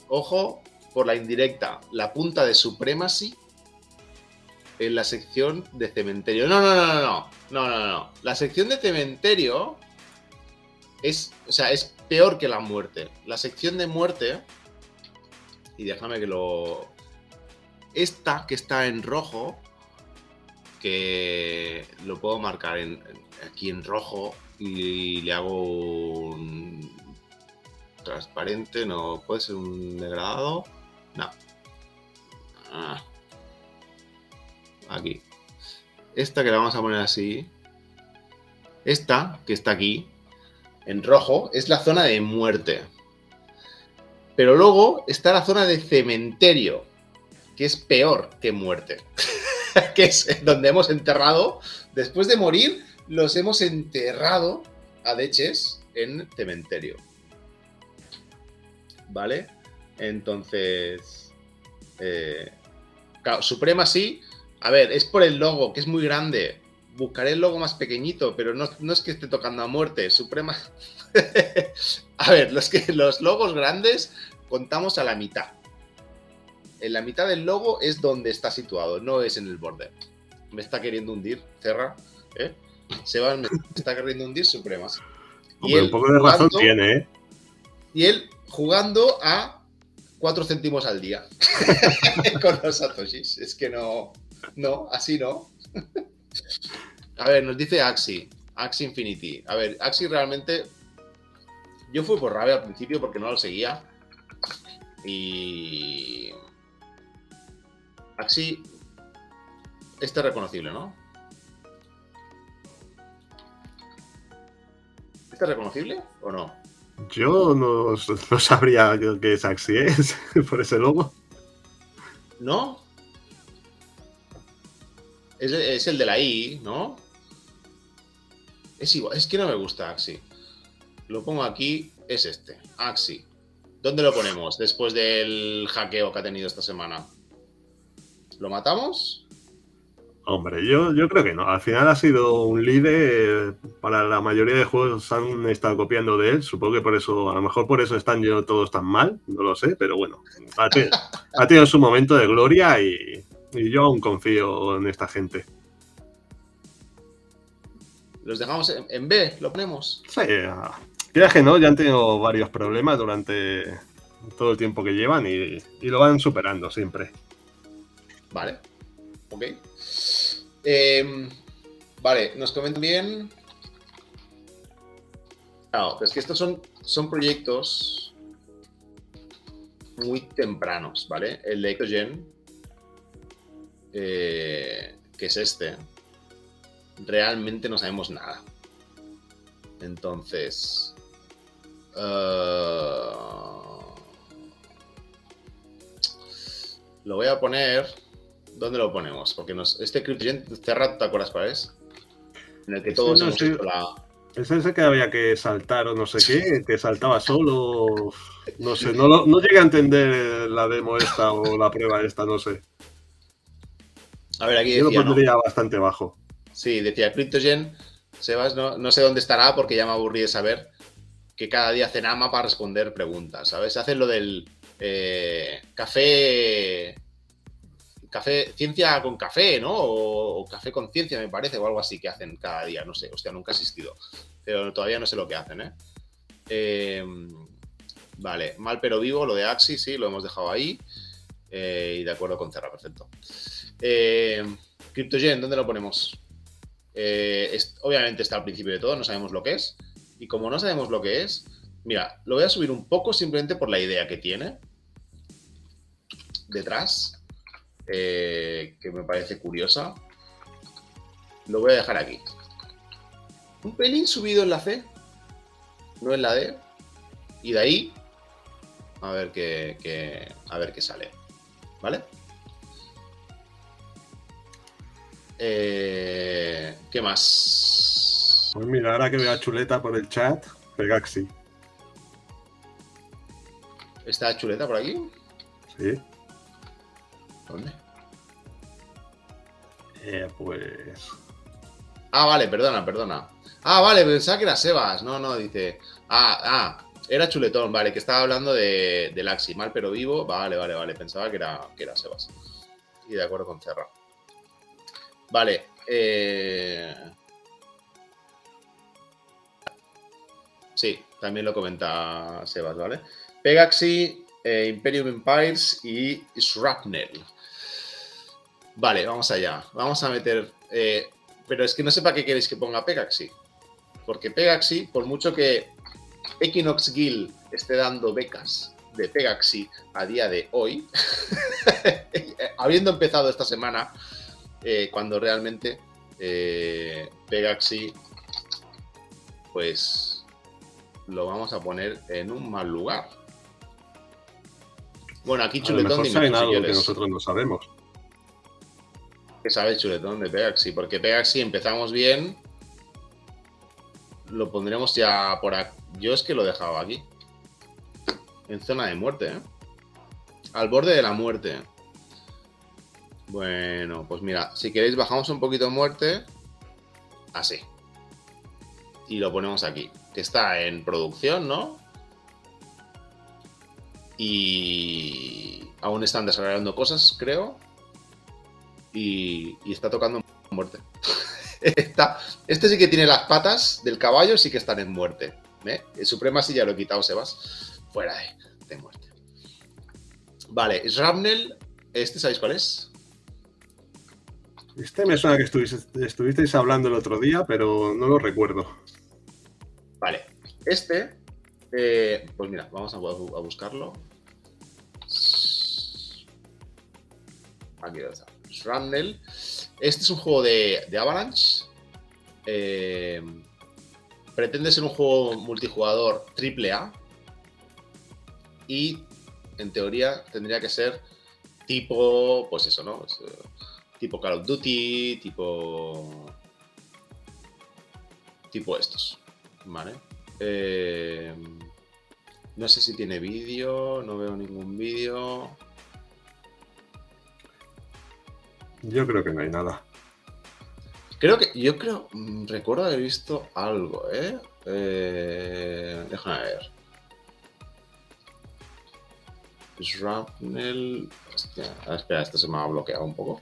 Ojo por la indirecta, la punta de Supremacy en la sección de cementerio. No, no, no, no, no. No, no, no. La sección de cementerio es, o sea, es peor que la muerte. La sección de muerte. Y déjame que lo. Esta que está en rojo. Que lo puedo marcar en, aquí en rojo. Y le hago un transparente. No, puede ser un degradado. No. Ah. Aquí. Esta que la vamos a poner así. Esta que está aquí en rojo, es la zona de muerte. Pero luego está la zona de cementerio, que es peor que muerte. que es donde hemos enterrado, después de morir, los hemos enterrado a Deches en cementerio. ¿Vale? Entonces, eh, Suprema sí. A ver, es por el logo, que es muy grande buscaré el logo más pequeñito, pero no, es que esté tocando a muerte. Suprema. a ver, los, que, los logos grandes contamos a la mitad. En la mitad del logo es donde está situado, no es en el borde. Me está queriendo hundir, Cerra. ¿eh? Se va, me está queriendo hundir Supremas. Y un poco de razón tiene, ¿eh? Y él jugando a 4 céntimos al día con los satoshis. Es que no, no, así no. A ver, nos dice Axi, Axi Infinity. A ver, Axi realmente. Yo fui por rabia al principio porque no lo seguía. Y. Axi. Este es reconocible, ¿no? ¿Este es reconocible o no? Yo no, sabría qué es Axi, ¿eh? por ese logo. ¿No? Es, es, el de la I, ¿no? Es igual, es que no me gusta Axi. Lo pongo aquí, es este, Axi. ¿Dónde lo ponemos después del hackeo que ha tenido esta semana? ¿Lo matamos? Hombre, yo, yo creo que no. Al final ha sido un líder. Para la mayoría de juegos han estado copiando de él. Supongo que por eso, a lo mejor por eso están yo todos tan mal. No lo sé, pero bueno. Ha, tenido, su momento de gloria y, y yo aún confío en esta gente. ¿Los dejamos en, B? ¿Lo ponemos? Sí, ya que no, ya han tenido varios problemas durante todo el tiempo que llevan y, lo van superando siempre. Vale, ok. Em, vale, nos comentan bien. Claro, es que estos son, son proyectos muy tempranos, ¿vale? El de EcoGen, eh, que es este, realmente no sabemos nada. Entonces... Eh, lo voy a poner... ¿Dónde lo ponemos? Porque nos, este CryptoGen, cerra, ¿te acuerdas cuál es? En el que todos hemos hecho la... Es ese que había que saltar o no sé qué, que saltaba solo. No sé, no, no llegué a entender la demo esta o la prueba esta, no sé. A ver, aquí Yo lo pondría bastante bajo. Sí, decía CryptoGen, Sebas, no, sé dónde estará porque ya me aburrí de saber que cada día hacen ama para responder preguntas, ¿sabes? Hacen lo del eh, café, café, ciencia con café, ¿no? O, café con ciencia, me parece, o algo así que hacen cada día, no sé, hostia, nunca he asistido, pero todavía no sé lo que hacen, ¿eh? eh vale, mal pero vivo, lo de Axi, sí, lo hemos dejado ahí. Eh, y de acuerdo con Terra, perfecto. CryptoGen, ¿dónde lo ponemos? Eh, obviamente está al principio de todo, no sabemos lo que es. Y como no sabemos lo que es, mira, lo voy a subir un poco simplemente por la idea que tiene detrás, eh, que me parece curiosa. Lo voy a dejar aquí. Un pelín subido en la C, no en la D. Y de ahí, a ver qué, a ver qué sale. ¿Vale? Eh, ¿Qué más? Pues mira, ahora que veo Chuleta por el chat, Pegaxi. ¿Está Chuleta por aquí? Sí. ¿Dónde? Eh, pues. Ah, vale, perdona, perdona. Ah, vale, pensaba que era Sebas. No, no, dice. Ah, ah, era Chuletón, vale, que estaba hablando de, de Laxi, mal pero vivo. Vale, vale, vale. Pensaba que era, que era Sebas. Y de acuerdo con Cerra. Vale. Eh... Sí, también lo comenta Sebas, ¿vale? Pegaxi, eh, Imperium Empires y Shrapnel. Vale, vamos allá. Vamos a meter. Eh, pero es que no sé para qué queréis que ponga Pegaxi. Porque Pegaxi, por mucho que Equinox Guild esté dando becas de Pegaxi a día de hoy, habiendo empezado esta semana, eh, cuando realmente eh, Pegaxi, pues lo vamos a poner en un mal lugar. Bueno, aquí Chuletón. Algo que nosotros no sabemos. ¿Qué sabe Chuletón de Pegaxi? Porque Pegaxi empezamos bien. Lo pondremos ya por aquí. Yo es que lo dejaba aquí. En zona de muerte, ¿eh? Al borde de la muerte. Bueno, pues mira, si queréis bajamos un poquito muerte. Así. Y lo ponemos aquí. Que está en producción, ¿no? Y aún están desarrollando cosas, creo. Y, está tocando muerte. este sí que tiene las patas del caballo, sí que están en muerte. ¿eh? El Suprema sí ya lo he quitado, Sebas. Fuera de, muerte. Vale, Shrapnel, ¿este sabéis cuál es? Este me suena que estuvisteis hablando el otro día, pero no lo recuerdo. Vale, este, eh, pues mira, vamos a, buscarlo. Aquí está. Shrapnel. Este es un juego de, Avalanche. Eh, pretende ser un juego multijugador AAA. Y en teoría tendría que ser tipo, pues eso, ¿no? Eh, tipo Call of Duty, tipo. Tipo estos. ¿Vale? Eh, no sé si tiene vídeo, no veo ningún vídeo. Yo creo que no hay nada. Creo que, yo creo, mm, recuerdo haber visto algo, ¿eh? eh déjame ver. Shrapnel. Hostia, espera, este se me ha bloqueado un poco.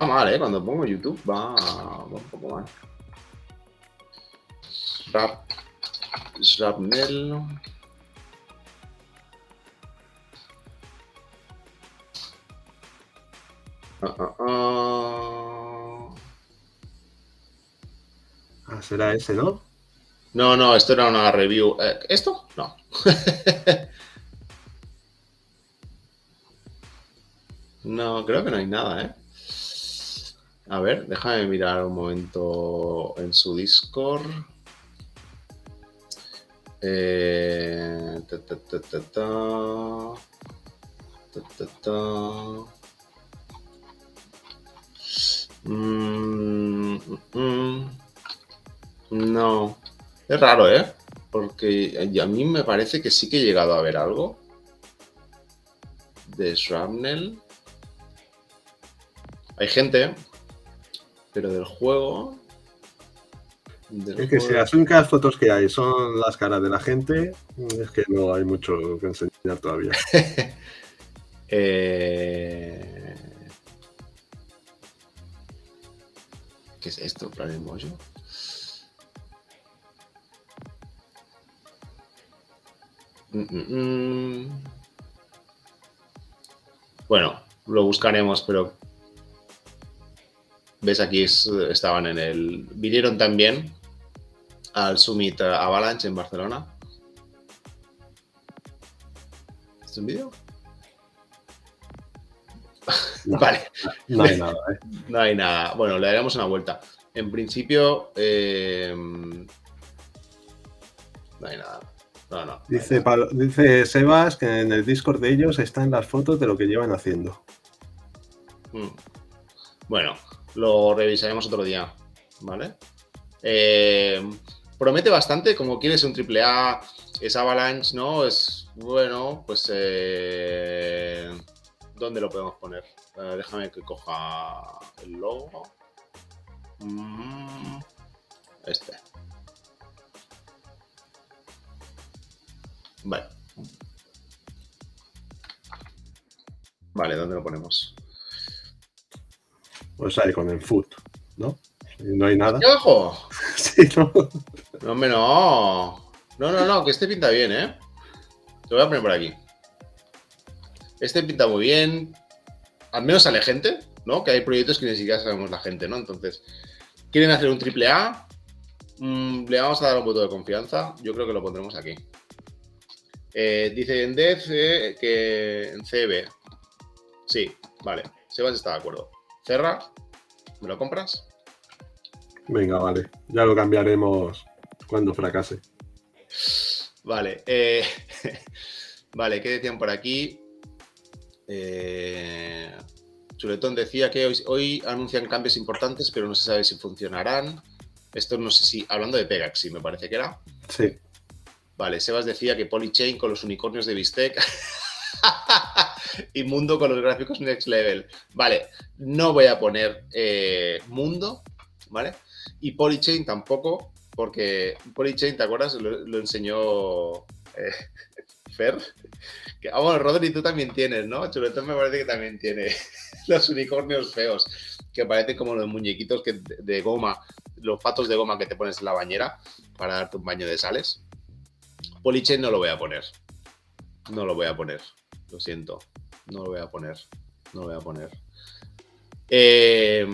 Va mal, ¿eh? Cuando pongo YouTube va, va un poco mal. Shrap, shrapnel. Ah, ah, ah. ah, será ese, ¿no? No, no, esto era una review. Eh, ¿Esto? No. no, creo que no hay nada, ¿eh? A ver, déjame mirar un momento en su Discord. Eh, ta, ta, ta, Mm, mm, mm. no. Es raro, ¿eh? Porque a mí me parece que sí que he llegado a ver algo de Shrapnel. Hay gente, pero del juego. es que si las únicas fotos que hay son las caras de la gente, es que no hay mucho que enseñar todavía. eh, ¿Qué es esto? Planet Mojo. Mm, mm, mm. Bueno, lo buscaremos, pero ves aquí estaban en el vinieron también al Summit Avalanche en Barcelona. ¿Es un vídeo? vale. No hay nada, ¿eh? No hay nada. Bueno, le daremos una vuelta. En principio, eh, no hay nada. No, no. Dice, dice Sebas que en el Discord de ellos están las fotos de lo que llevan haciendo. Hmm. Bueno, lo revisaremos otro día, ¿vale? Eh, promete bastante, como quieres un triple A, es Avalanche, ¿no? Es bueno, pues eh, ¿dónde lo podemos poner? Déjame que coja el logo. Mm, este. Vale. Vale, ¿dónde lo ponemos? Pues ahí con el foot, ¿no? No hay nada. ¿Aquí abajo? Sí, no. No, hombre, no. No, no, no, que este pinta bien, ¿eh? Te voy a poner por aquí. Este pinta muy bien. Al menos sale gente, ¿no? Que hay proyectos que ni siquiera sabemos la gente, ¿no? Entonces, quieren hacer un triple A. Mm, le vamos a dar un voto de confianza. Yo creo que lo pondremos aquí. Eh, dice en eh, que en CB. Sí, vale. Sebas está de acuerdo. Cerra, ¿me lo compras? Venga, vale. Ya lo cambiaremos cuando fracase. Vale. eh, vale, ¿qué decían por aquí? Eh, Chuletón decía que hoy, hoy anuncian cambios importantes, pero no se sabe si funcionarán. Esto no sé si, hablando de Pegaxi, me parece que era. Sí. Vale, Sebas decía que Polychain con los unicornios de Bistec. y Mundo con los gráficos Next Level. Vale, no voy a poner eh, Mundo, ¿vale? Y Polychain tampoco, porque Polychain, ¿te acuerdas? Lo, lo enseñó eh, Fer. Que, ah, Rodri, tú también tienes, ¿no? Chuletón me parece que también tiene los unicornios feos, que parecen como los muñequitos de, goma, los patos de goma que te pones en la bañera para darte un baño de sales. Polychain no lo voy a poner. No lo voy a poner. Lo siento. No lo voy a poner. No lo voy a poner. Eh,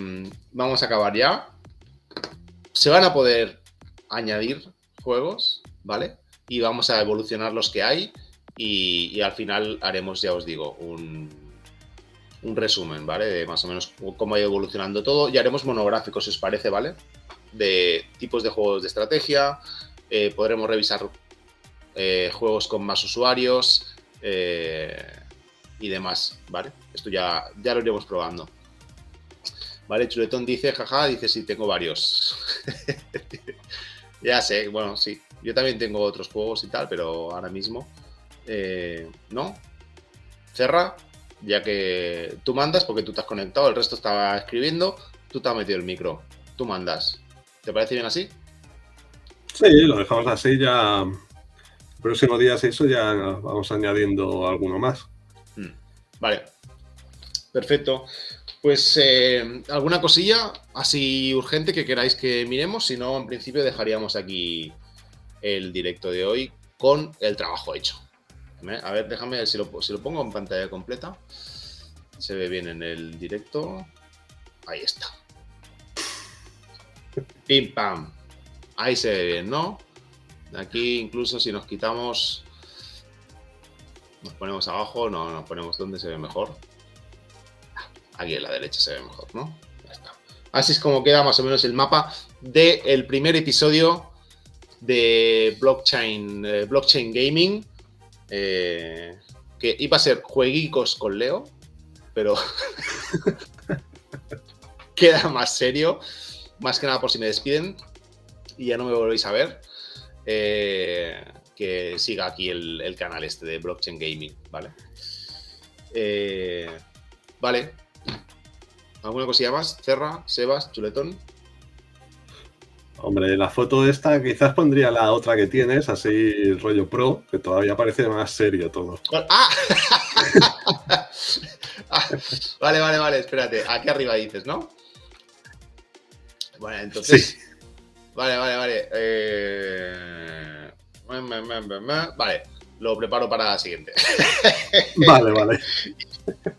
vamos a acabar ya. Se van a poder añadir juegos, ¿vale? Y vamos a evolucionar los que hay. Y, al final haremos, ya os digo, un, un resumen, ¿vale? De más o menos cómo ha ido evolucionando todo. Y haremos monográficos, si os parece, ¿vale? De tipos de juegos de estrategia. Eh, podremos revisar eh, juegos con más usuarios eh, y demás, ¿vale? Esto ya, ya lo iremos probando. Vale, Chuletón dice, jaja, dice, sí, tengo varios. ya sé, bueno, sí. Yo también tengo otros juegos y tal, pero ahora mismo eh, no. Cerra, ya que tú mandas porque tú te has conectado, el resto estaba escribiendo, tú te has metido el micro, tú mandas. ¿Te parece bien así? Sí, lo dejamos así ya. El próximo día, si eso, ya vamos añadiendo alguno más. Mm, Vale. Perfecto. Pues eh, alguna cosilla así urgente que queráis que miremos, si no, en principio dejaríamos aquí el directo de hoy con el trabajo hecho. A ver, déjame si lo, si lo pongo en pantalla completa. Se ve bien en el directo. Ahí está. Pim pam. Ahí se ve bien, ¿no? Aquí incluso si nos quitamos, nos ponemos abajo, no, nos ponemos donde se ve mejor. Aquí en la derecha se ve mejor, ¿no? Ya está. Así es como queda más o menos el mapa del primer episodio de blockchain, eh, blockchain gaming. Eh, que iba a ser jueguicos con Leo, pero queda más serio. Más que nada por si me despiden y ya no me volvéis a ver. eh, que siga aquí el, el canal este de Blockchain Gaming, ¿vale? Eh, vale. ¿Alguna cosilla más? Cerra, Sebas, Chuletón. Hombre, la foto esta quizás pondría la otra que tienes, así rollo pro, que todavía parece más serio todo. ¡Ah! Vale, vale, vale, espérate. Aquí arriba dices, ¿no? Bueno, entonces. Sí. Vale, vale, vale. Eh. Vale, lo preparo para la siguiente. Vale, vale.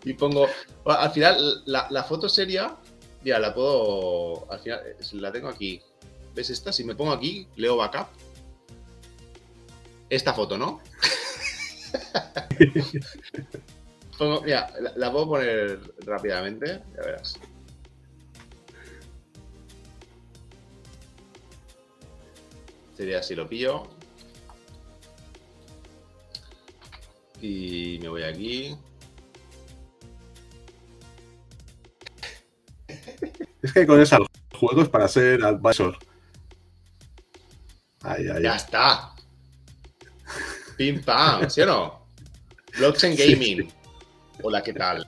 y pongo. Al final, la, la foto seria. Ya, la puedo. Al final, la tengo aquí. ¿Ves esta? Si me pongo aquí, leo backup. Esta foto, ¿no? Pongo- mira, la, la puedo poner rápidamente. Ya verás. Sería si lo pillo. Y me voy aquí. Es que con esas juegos para ser advisor. Ya está. Pim pam, ¿sí o no? Blockchain Gaming. Hola, ¿qué tal?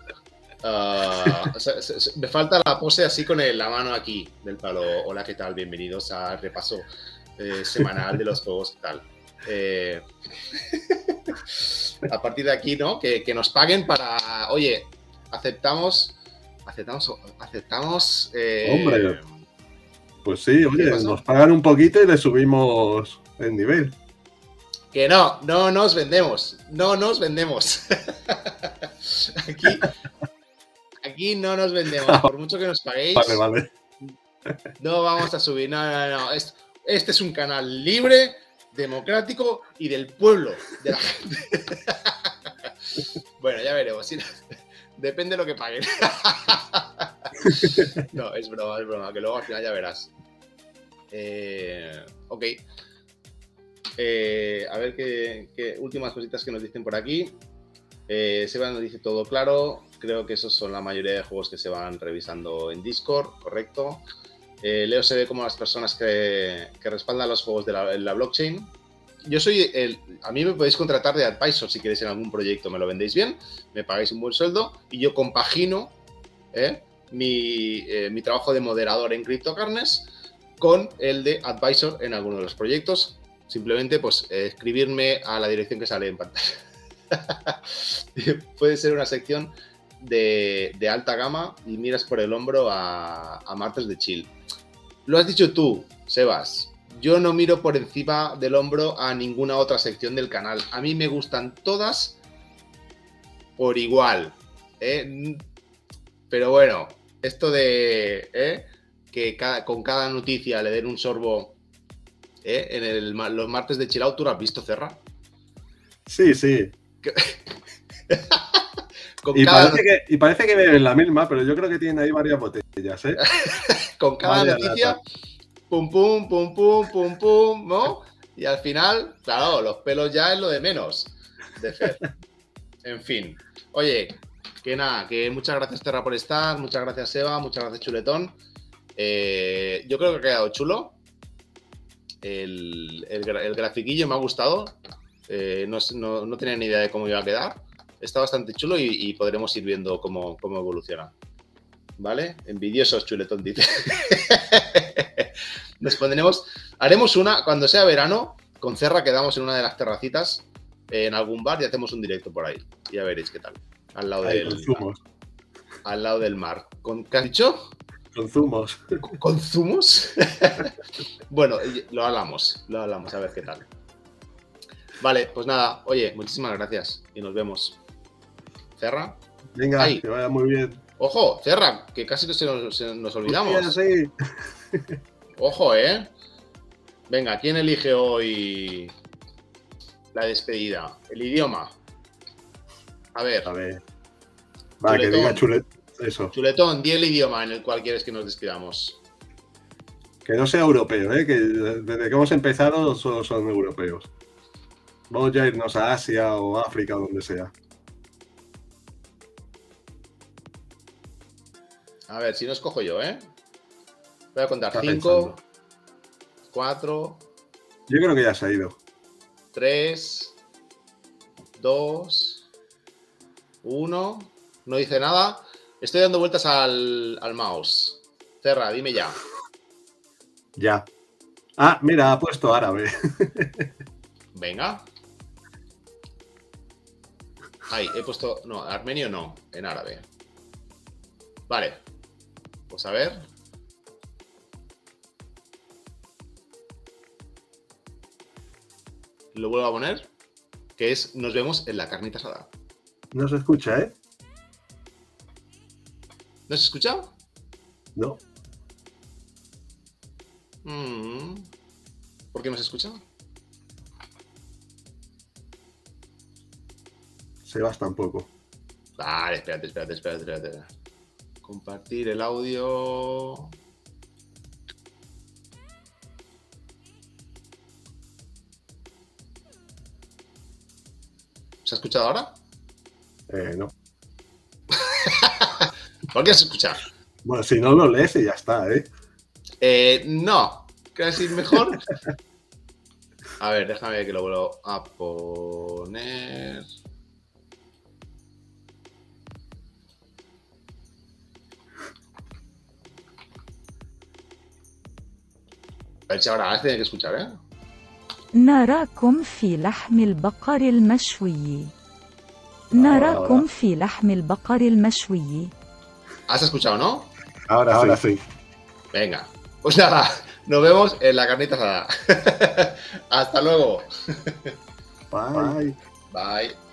Ah, se- se- me falta la pose así con el- la mano aquí del palo. Hola, ¿qué tal? Bienvenidos al repaso eh, semanal de los juegos, ¿qué tal? Eh, a partir de aquí, ¿no? Que, que nos paguen para, oye, aceptamos. Aceptamos. Aceptamos. eh, Hombre. Pues sí, oye, nos pagan un poquito y le subimos el nivel. Que no, no nos vendemos. No nos vendemos. aquí, aquí no nos vendemos. Por mucho que nos paguéis, Vale, vale. no vamos a subir. No, no, no. Es- Este es un canal libre, democrático y del pueblo, de la gente. bueno, ya veremos. Depende de lo que paguen. no, es broma, es broma. Que luego al final ya verás. Eh, ok. Eh, a ver qué, últimas cositas que nos dicen por aquí. Eh, Seba nos dice todo claro. Creo que esos son la mayoría de juegos que se van revisando en Discord, correcto. Eh, Leo se ve como las personas que, respaldan los juegos de la, blockchain. Yo soy el. A mí me podéis contratar de advisor si queréis en algún proyecto, me lo vendéis bien, me pagáis un buen sueldo y yo compagino mi, mi trabajo de moderador en CryptoCarnes con el de advisor en alguno de los proyectos. Simplemente, pues, eh, escribirme a la dirección que sale en pantalla. Puede ser una sección de, alta gama y miras por el hombro a, a martes de chill. Lo has dicho tú, Sebas. Yo no miro por encima del hombro a ninguna otra sección del canal. A mí me gustan todas por igual. ¿eh? Pero bueno, esto de ¿eh? Que cada- con cada noticia le den un sorbo ¿eh? en el los martes de chill out, ¿tú lo has visto, Cerra? Sí, sí. Con Y cada, parece, que, y parece que beben la misma, pero yo creo que tienen ahí varias botellas, ¿eh? con cada noticia, pum, pum, pum, pum, pum, pum, ¿no? Y al final, claro, los pelos ya es lo de menos de Fer. En fin. Oye, que nada, que muchas gracias Terra por estar, muchas gracias Eva, muchas gracias Chuletón. Eh, yo creo que ha quedado chulo. El, el el grafiquillo me ha gustado. Eh, no, no- no tenía ni idea de cómo iba a quedar. Está bastante chulo y, y podremos ir viendo cómo, cómo evoluciona. ¿Vale? Envidiosos, chuletón, dice. Nos pondremos. Haremos una, cuando sea verano, con Cerra quedamos en una de las terracitas, en algún bar y hacemos un directo por ahí. Ya veréis qué tal. Al lado, del, al lado del mar. ¿Con, ¿Qué has dicho? Con zumos. ¿Con- ¿Con zumos? bueno, y- lo hablamos, lo hablamos, a ver qué tal. Vale, pues nada, oye, muchísimas gracias y nos vemos. Cerra. Venga, Ahí. que vaya muy bien. Ojo, Cerra, que casi se nos, se nos olvidamos. Hostia, sí. Ojo, ¿eh? Venga, ¿quién elige hoy la despedida? El idioma. A ver, A ver. Va, que diga chulet. Eso. Chuletón, di el idioma en el cual quieres que nos despidamos. Que no sea europeo, ¿eh? Que desde que hemos empezado solo son europeos. Vamos ya a irnos a Asia o África o donde sea. A ver, si no escojo yo, ¿eh? Voy a contar Está 5, pensando. 4, Yo creo que ya se ha ido. 3, 2, 1. No dice nada. Estoy dando vueltas al, al mouse. Cerra, dime ya. Ya. Ah, mira, ha puesto árabe. Venga. Ahí, he puesto. No, armenio no, en árabe. Vale. Pues a ver. Lo vuelvo a poner. Que es Nos vemos en la carnita asada. No se escucha, ¿eh? ¿No se escucha? No. Mm. ¿Por qué no se escucha? Sebas tampoco. Vale, espérate, espérate, espérate, espérate. Compartir el audio. ¿Se ha escuchado ahora? Eh, no. ¿Por qué se escucha? Bueno, si no lo lees y ya está, ¿eh? Eh, no, casi mejor. A ver, déjame que lo vuelvo a poner. A ver si ahora se tiene que escuchar, ¿eh? نراكم في لحم البقر المشوي نراكم في لحم البقر المشوي ¿Has escuchado, no? Ahora, ahora sí. Venga. Pues nada, nos vemos en la carnita asada. Hasta luego. Bye. Bye.